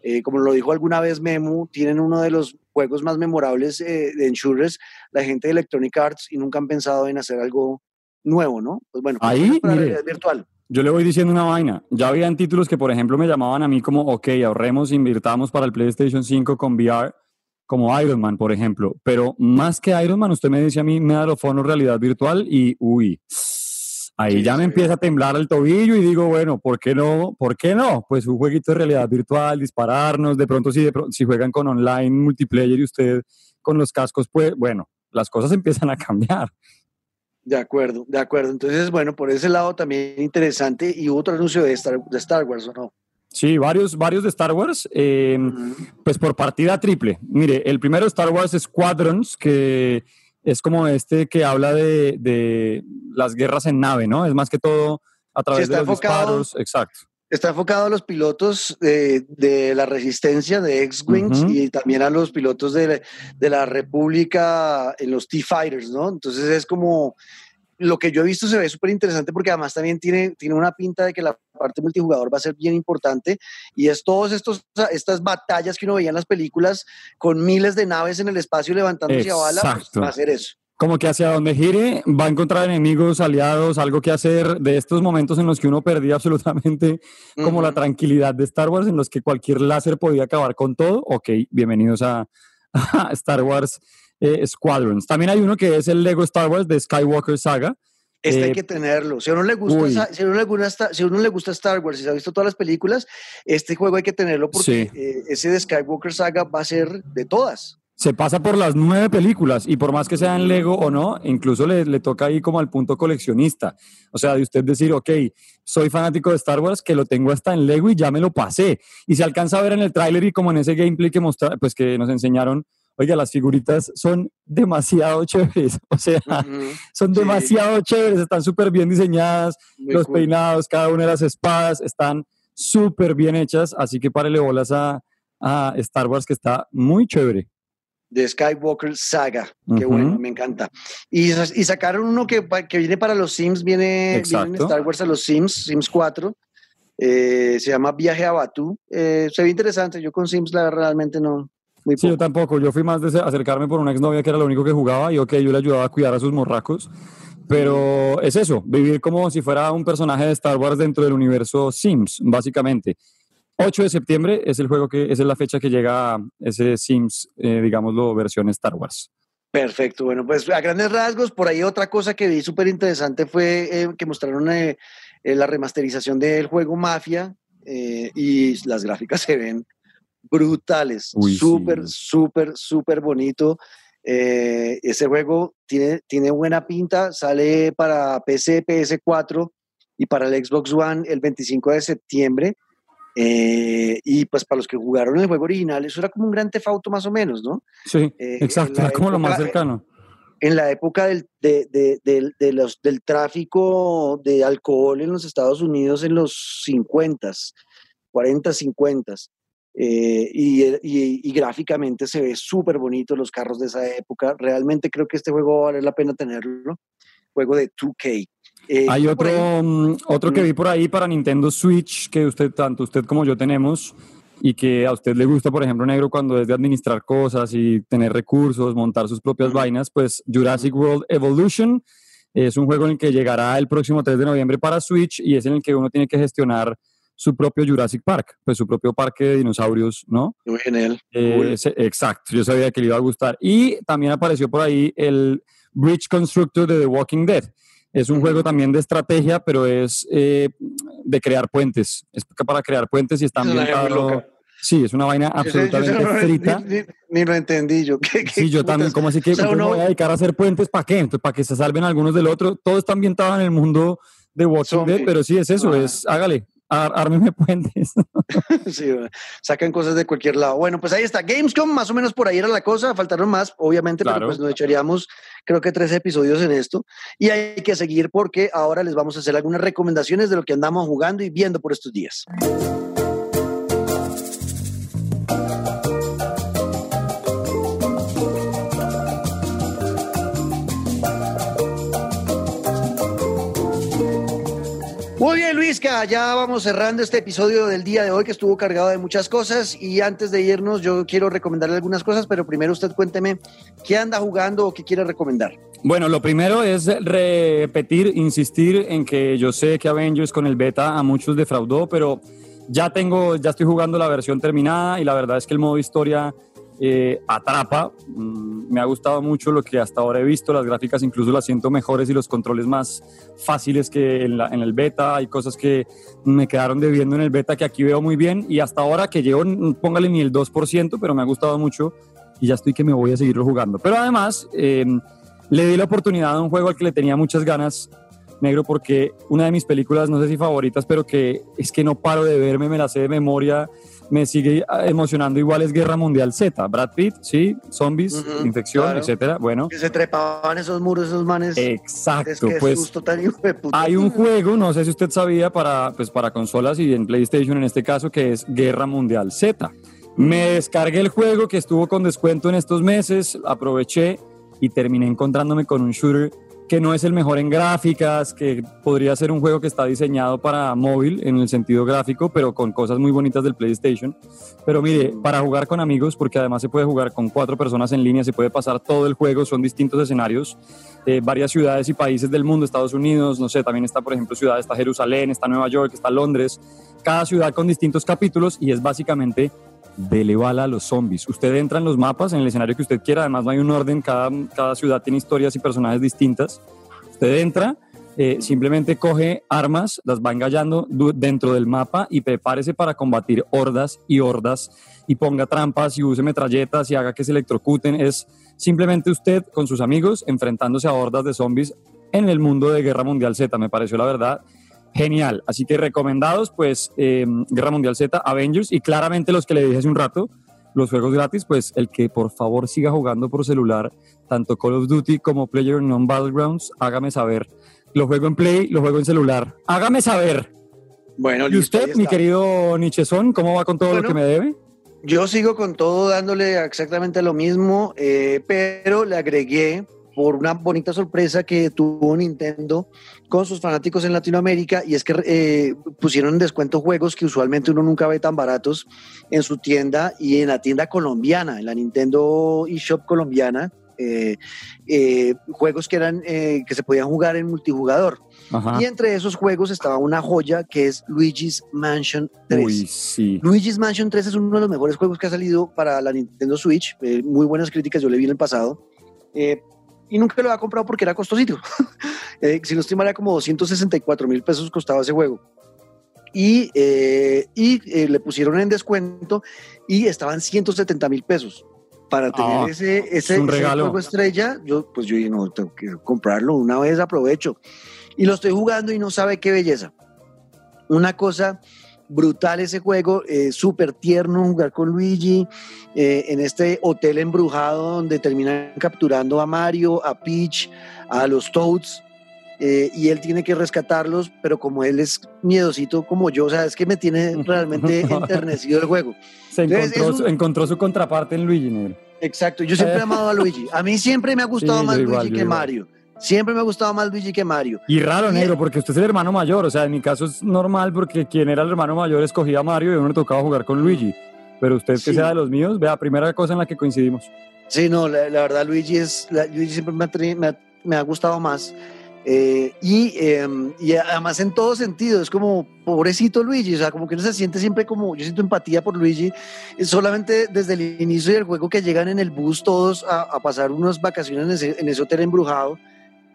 Eh, como lo dijo alguna vez Memu, tienen uno de los juegos más memorables eh, de Insurers, la gente de Electronic Arts, y nunca han pensado en hacer algo nuevo, ¿no? Pues bueno, ahí, mire, virtual. Yo le voy diciendo una vaina. Ya habían títulos que, por ejemplo, me llamaban a mí como, ok, ahorremos, invirtamos para el PlayStation 5 con VR como Iron Man, por ejemplo. Pero más que Iron Man, usted me dice a mí, me da lo fondo realidad virtual y, uy, ahí ya me empieza a temblar el tobillo y digo, bueno, ¿por qué no? ¿Por qué no? Pues un jueguito de realidad virtual, dispararnos, de pronto si, de pronto, si juegan con online, multiplayer y usted con los cascos, pues, bueno, las cosas empiezan a cambiar. De acuerdo, de acuerdo. Entonces, bueno, por ese lado también interesante. Y otro anuncio de Star, de Star Wars, ¿o no? Sí, varios, varios de Star Wars, eh, pues por partida triple. Mire, el primero Star Wars Squadrons, que es como este que habla de, las guerras en nave, ¿no? Es más que todo a través de los disparos. Exacto. Está enfocado a los pilotos de, la resistencia de X-Wings y también a los pilotos de, de la República en los T-Fighters, ¿no? Entonces es como lo que yo he visto se ve súper interesante porque además también tiene, tiene una pinta de que la parte multijugador va a ser bien importante y es todas estas batallas que uno veía en las películas con miles de naves en el espacio levantándose a bala, pues, va a ser eso. Como que hacia donde gire va a encontrar enemigos, aliados, algo que hacer de estos momentos en los que uno perdía absolutamente como la tranquilidad de Star Wars, en los que cualquier láser podía acabar con todo. Ok, bienvenidos a, a Star Wars eh, Squadrons. También hay uno que es el Lego Star Wars de Skywalker Saga. Este hay eh, que tenerlo. Si a uno le gusta, si a uno le gusta, si uno le gusta Star Wars y se ha visto todas las películas, este juego hay que tenerlo porque eh, ese de Skywalker Saga va a ser de todas. Se pasa por las nueve películas y por más que sean Lego o no, incluso le, le, toca ahí como al punto coleccionista. O sea, de usted decir, ok, soy fanático de Star Wars, que lo tengo hasta en Lego y ya me lo pasé. Y se alcanza a ver en el tráiler y como en ese gameplay que, mostra, pues que nos enseñaron, oiga, las figuritas son demasiado chéveres, o sea, son demasiado chéveres, están súper bien diseñadas, los peinados, cada una de las espadas están súper bien hechas, así que párele bolas a, a Star Wars que está muy chévere de Skywalker Saga. Qué bueno, me encanta. Y, y, sacaron uno que, que viene para los Sims, viene, Star Wars a los Sims, Sims 4. Eh, se llama Viaje a Batu. Eh, se ve interesante. Yo con Sims la, realmente no, sí, yo tampoco. Yo fui más de acercarme por una exnovia que era lo único que jugaba y ok, yo le ayudaba a cuidar a sus morracos. Pero es eso, vivir como si fuera un personaje de Star Wars dentro del universo Sims, básicamente. 8 de septiembre es el juego que esa es la fecha que llega ese Sims, eh, digámoslo, versión Star Wars. Perfecto, bueno, pues a grandes rasgos, por ahí otra cosa que vi súper interesante fue eh, que mostraron eh, la remasterización del juego Mafia y las gráficas se ven brutales, súper, súper, súper bonito. Eh, ese juego tiene, tiene buena pinta, sale para PC, PS4 y para el Xbox One el 25 de septiembre. Eh, y pues para los que jugaron el juego original, eso era como un gran tefauto más o menos, ¿no? Sí, eh, exacto, era como lo más cercano. En la época del, de, de, de, los, del tráfico de alcohol en los Estados Unidos en los 50, 40, 50. Eh, y, gráficamente se ve súper bonito los carros de esa época. Realmente creo que este juego vale la pena tenerlo. Juego de 2K. Eh, Hay otro, mm, otro que vi por ahí para Nintendo Switch que usted, tanto usted como yo tenemos y que a usted le gusta, por ejemplo, negro, cuando es de administrar cosas y tener recursos, montar sus propias vainas, pues Jurassic World Evolution es un juego en el que llegará el próximo 3 de noviembre para Switch y es en el que uno tiene que gestionar su propio Jurassic Park, pues su propio parque de dinosaurios, ¿no? Muy genial. Eh, exacto, yo sabía que le iba a gustar. Y también apareció por ahí el Bridge Constructor de The Walking Dead. Es un juego también de estrategia, pero es eh, de crear puentes. Es para crear puentes y está ambientado... Sí, es una vaina absolutamente frita. Ni, lo entendí yo. sí, yo también, ¿cómo así que me voy a dedicar a hacer puentes? ¿Para qué? Entonces, para que se salven algunos del otro. Todo está ambientado en el mundo de Walking Dead, pero sí es eso, es hágale, ármeme puentes. sí, sacan cosas de cualquier lado. Bueno, pues ahí está. Gamescom, más o menos por ahí era la cosa. Faltaron más, obviamente, pero pues nos echaríamos, creo que tres episodios en esto. Y hay que seguir porque ahora les vamos a hacer algunas recomendaciones de lo que andamos jugando y viendo por estos días. Muy bien, Luisca, ya vamos cerrando este episodio del día de hoy que estuvo cargado de muchas cosas y antes de irnos yo quiero recomendarle algunas cosas, pero primero usted cuénteme qué anda jugando o qué quiere recomendar. Bueno, lo primero es repetir, insistir en que yo sé que Avengers con el beta a muchos defraudó, pero ya tengo, ya estoy jugando la versión terminada y la verdad es que el modo historia eh, atrapa. Mm, me ha gustado mucho lo que hasta ahora he visto. Las gráficas incluso las siento mejores y los controles más fáciles que en, el beta. Hay cosas que me quedaron debiendo en el beta que aquí veo muy bien. Y hasta ahora que llevo, póngale ni el 2%, pero me ha gustado mucho y ya estoy que me voy a seguirlo jugando. Pero además, eh, le di la oportunidad a un juego al que le tenía muchas ganas negro porque una de mis películas, no sé si favoritas, pero que es que no paro de verme, me la sé de memoria me sigue emocionando igual es Guerra Mundial Z. Brad Pitt, sí, zombies, infección, etcétera. Bueno. Que se trepaban esos muros, esos manes. Exacto, pues. hay un juego, no sé si usted sabía, para, pues, para consolas y en PlayStation en este caso, que es Guerra Mundial Z. Me descargué el juego que estuvo con descuento en estos meses, aproveché y terminé encontrándome con un shooter que no es el mejor en gráficas, que podría ser un juego que está diseñado para móvil en el sentido gráfico, pero con cosas muy bonitas del PlayStation. Pero mire, para jugar con amigos, porque además se puede jugar con cuatro personas en línea, se puede pasar todo el juego, son distintos escenarios, eh, varias ciudades y países del mundo, Estados Unidos, no sé, también está, por ejemplo, ciudad, está Jerusalén, está Nueva York, está Londres, cada ciudad con distintos capítulos y es básicamente dele bala a los zombies. Usted entra en los mapas, en el escenario que usted quiera, además no hay un orden, cada, cada ciudad tiene historias y personajes distintas. Usted entra, eh, simplemente coge armas, las va engallando dentro del mapa y prepárese para combatir hordas y hordas y ponga trampas y use metralletas y haga que se electrocuten. Es simplemente usted con sus amigos enfrentándose a hordas de zombies en el mundo de Guerra Mundial Z. Me pareció la verdad genial. Así que recomendados, pues eh, Guerra Mundial Z, Avengers y claramente los que le dije hace un rato, los juegos gratis, pues el que por favor siga jugando por celular, tanto Call of Duty como Player Non Battlegrounds, hágame saber. Lo juego en Play, lo juego en celular. Hágame saber. Bueno, ¿Y usted, mi querido Nichezón, cómo va con todo lo que me debe? Yo sigo con todo dándole exactamente lo mismo, eh, pero le agregué por una bonita sorpresa que tuvo Nintendo con sus fanáticos en Latinoamérica y es que eh, pusieron en descuento juegos que usualmente uno nunca ve tan baratos en su tienda y en la tienda colombiana, en la Nintendo eShop colombiana, eh, eh, juegos que eran que se podían jugar en multijugador. Y entre esos juegos estaba una joya que es Luigi's Mansion 3. Luigi's Mansion 3 es uno de los mejores juegos que ha salido para la Nintendo Switch. muy buenas críticas, yo le vi en el pasado y nunca lo había comprado porque era costosito. Eh, si no estoy mal, era como 264 mil pesos costaba ese juego. Y, eh, y eh, le pusieron en descuento y estaban 170 mil pesos. Para tener ah, ese, ese, juego estrella, yo pues yo dije, no, tengo que comprarlo una vez, aprovecho. Y lo estoy jugando y no sabe qué belleza. Una cosa brutal ese juego, eh, súper tierno jugar con Luigi eh, en este hotel embrujado donde terminan capturando a Mario, a Peach, a los Toads. Eh, y él tiene que rescatarlos, pero como él es miedosito como yo, o sea, es que me tiene realmente enternecido el juego. Se encontró, su, contraparte en Luigi, Exacto, yo siempre he amado a Luigi. A mí siempre me ha gustado más Luigi que Mario. Siempre me ha gustado más Luigi que Mario. Y raro, negro, porque usted es el hermano mayor. O sea, en mi caso es normal porque quien era el hermano mayor escogía a Mario y a uno le tocaba jugar con Luigi. Pero usted que sea de los míos, vea, primera cosa en la que coincidimos. Sí, no, la, verdad, Luigi, es, Luigi siempre me ha, gustado más. Eh, y, em, y, además en todo sentido, es como pobrecito Luigi, o sea, como que uno se siente siempre como, yo siento empatía por Luigi, solamente desde el inicio del juego que llegan en el bus todos a, pasar unas vacaciones en ese hotel embrujado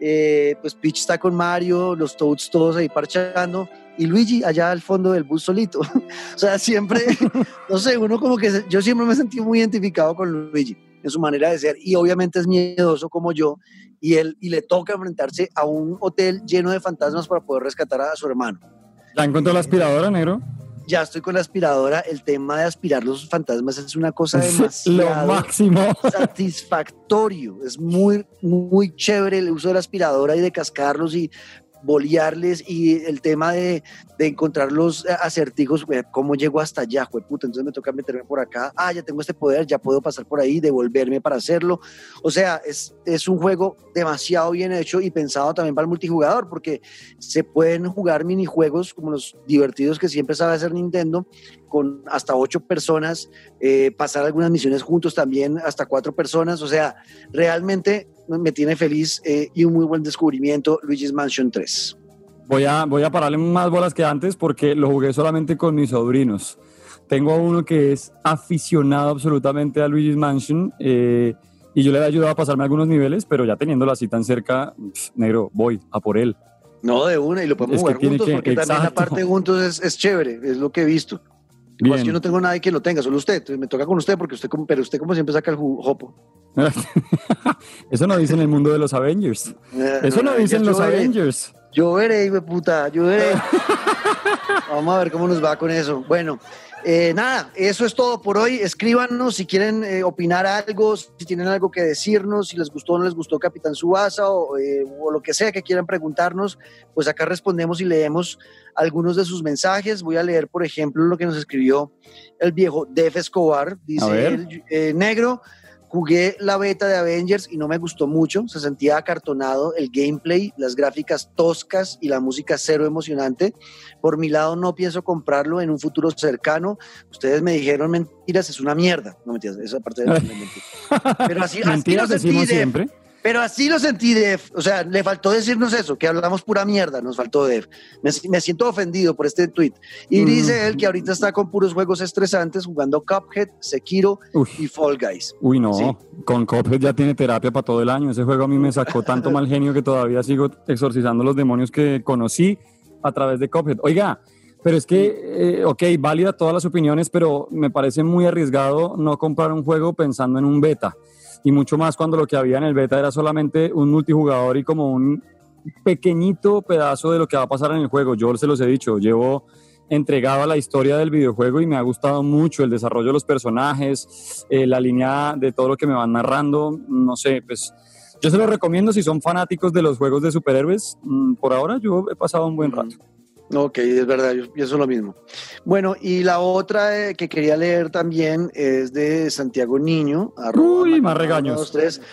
eh, pues Peach está con Mario, los Toads todos ahí parchando y Luigi allá al fondo del bus solito. o sea, siempre, no sé, uno como que yo siempre me sentido muy identificado con Luigi en su manera de ser y obviamente es miedoso como yo y él y le toca enfrentarse a un hotel lleno de fantasmas para poder rescatar a su hermano. ¿La encontró la aspiradora, negro? Ya estoy con la aspiradora. El tema de aspirar los fantasmas es una cosa demasiado Lo máximo. satisfactorio. Es muy, muy chévere el uso de la aspiradora y de cascarlos y bolearles y el tema de, de encontrar los acertijos, cómo llego hasta allá, puta, entonces me toca meterme por acá, ah, ya tengo este poder, ya puedo pasar por ahí, devolverme para hacerlo. O sea, es, es un juego demasiado bien hecho y pensado también para el multijugador, porque se pueden jugar minijuegos como los divertidos que siempre sabe hacer Nintendo, con hasta ocho personas, eh, pasar algunas misiones juntos también, hasta cuatro personas, o sea, realmente me tiene feliz eh, y un muy buen descubrimiento Luigi's Mansion 3. Voy a, voy a pararle más bolas que antes porque lo jugué solamente con mis sobrinos. Tengo a uno que es aficionado absolutamente a Luigi's Mansion eh, y yo le he ayudado a pasarme algunos niveles, pero ya teniéndolo así tan cerca, negro, voy a por él. No, de una, y lo podemos jugar juntos, porque también la parte juntos es, es, chévere, es lo que he visto. Bien. yo no tengo nadie que lo tenga, solo usted. Entonces me toca con usted, porque usted, pero usted como siempre saca el jopo. Eso no dice en el mundo de los Avengers. Eh, Eso no, dicen los Avengers. Yo veré, puta, yo veré. Vamos a ver cómo nos va con eso. Bueno, eh, nada, eso es todo por hoy. Escríbanos si quieren eh, opinar algo, si tienen algo que decirnos, si les gustó o no les gustó Capitán Subasa o, eh, o, lo que sea que quieran preguntarnos, pues acá respondemos y leemos algunos de sus mensajes. Voy a leer, por ejemplo, lo que nos escribió el viejo Def Escobar. Dice negro. Jugué la beta de Avengers y no me gustó mucho, se sentía acartonado el gameplay, las gráficas toscas y la música cero emocionante. Por mi lado no pienso comprarlo en un futuro cercano. Ustedes me dijeron mentiras, es una mierda. No mentiras, esa parte de mentira. Pero así, mentiras así decimos siempre. Pero así lo sentí, Def. O sea, le faltó decirnos eso, que hablamos pura mierda, nos faltó Def. Me, siento ofendido por este tweet. Y mm. dice él que ahorita está con puros juegos estresantes, jugando Cuphead, Sekiro y Fall Guys. Uy, no. Con Cuphead ya tiene terapia para todo el año. Ese juego a mí me sacó tanto mal genio que todavía sigo exorcizando los demonios que conocí a través de Cuphead. Oiga, pero es que, eh, ok, válida todas las opiniones, pero me parece muy arriesgado no comprar un juego pensando en un beta y mucho más cuando lo que había en el beta era solamente un multijugador y como un pequeñito pedazo de lo que va a pasar en el juego. Yo se los he dicho, llevo entregado a la historia del videojuego y me ha gustado mucho el desarrollo de los personajes, eh, la línea de todo lo que me van narrando, no sé, pues yo se los recomiendo si son fanáticos de los juegos de superhéroes. Mm, por ahora yo he pasado un buen rato. Ok, es verdad, yo pienso lo mismo. Bueno, y la otra eh, que quería leer también es de Santiago Niño. Uy, más regaños.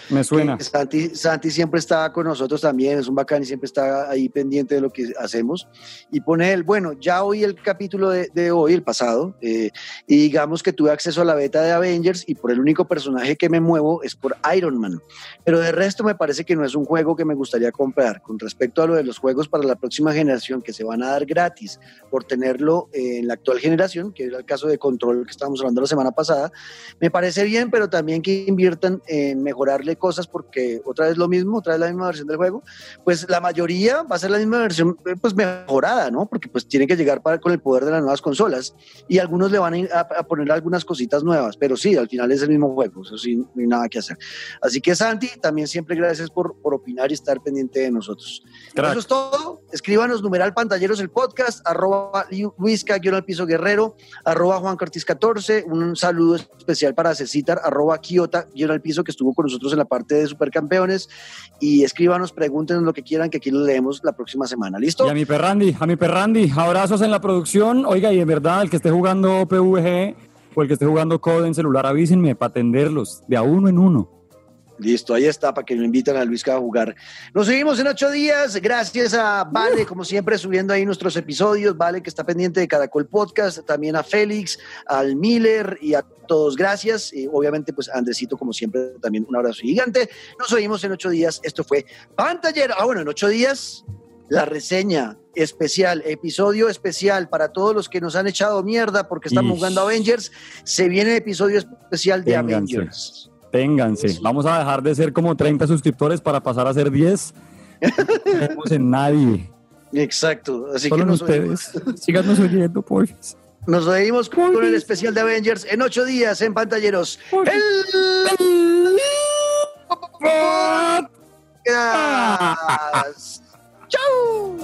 Me suena. Santi, Santi, siempre está con nosotros también, es un bacán y siempre está ahí pendiente de lo que hacemos. Y pone él, bueno, ya oí el capítulo de, hoy, el pasado, eh, y digamos que tuve acceso a la beta de Avengers y por el único personaje que me muevo es por Iron Man. Pero de resto me parece que no es un juego que me gustaría comprar. Con respecto a lo de los juegos para la próxima generación que se van a dar gratis por tenerlo en la actual generación, que era el caso de Control que estábamos hablando la semana pasada, me parece bien, pero también que inviertan en mejorarle cosas porque otra vez lo mismo, otra vez la misma versión del juego, pues la mayoría va a ser la misma versión pues mejorada, ¿no? Porque pues tiene que llegar para, con el poder de las nuevas consolas y algunos le van a, a, poner algunas cositas nuevas, pero sí, al final es el mismo juego, eso sí, no hay nada que hacer. Así que Santi, también siempre gracias por, por opinar y estar pendiente de nosotros. Eso es todo, escríbanos numeral pantalleros el podcast, arroba Luisca, al piso guerrero, arroba Juan Cortés 14, un saludo especial para Cecitar, arroba Kiota, al piso, que estuvo con nosotros en la parte de supercampeones, y escríbanos, pregúntenos lo que quieran, que aquí lo leemos la próxima semana, ¿listo? Y a mi perrandi, a mi perrandi, abrazos en la producción, oiga, y en verdad, el que esté jugando PVG o el que esté jugando Code en celular, avísenme para atenderlos, de a uno en uno. Listo, ahí está, para que lo inviten a Luis a jugar. Nos seguimos en ocho días. Gracias a Vale, como siempre, subiendo ahí nuestros episodios. Vale, que está pendiente de Caracol Podcast. También a Félix, al Miller y a todos. Gracias. Y obviamente, pues Andresito, como siempre, también un abrazo gigante. Nos oímos en ocho días. Esto fue Pantallero. Ah, bueno, en ocho días, la reseña especial, episodio especial para todos los que nos han echado mierda porque estamos jugando Avengers. Se viene episodio especial de Avengers. Ténganse. Vamos a dejar de ser como 30 suscriptores para pasar a ser 10. No en nadie. Exacto. Así Solo que ustedes. Síganos oyendo, por Nos oímos con el especial de Avengers en ocho días en pantalleros. El... Chau.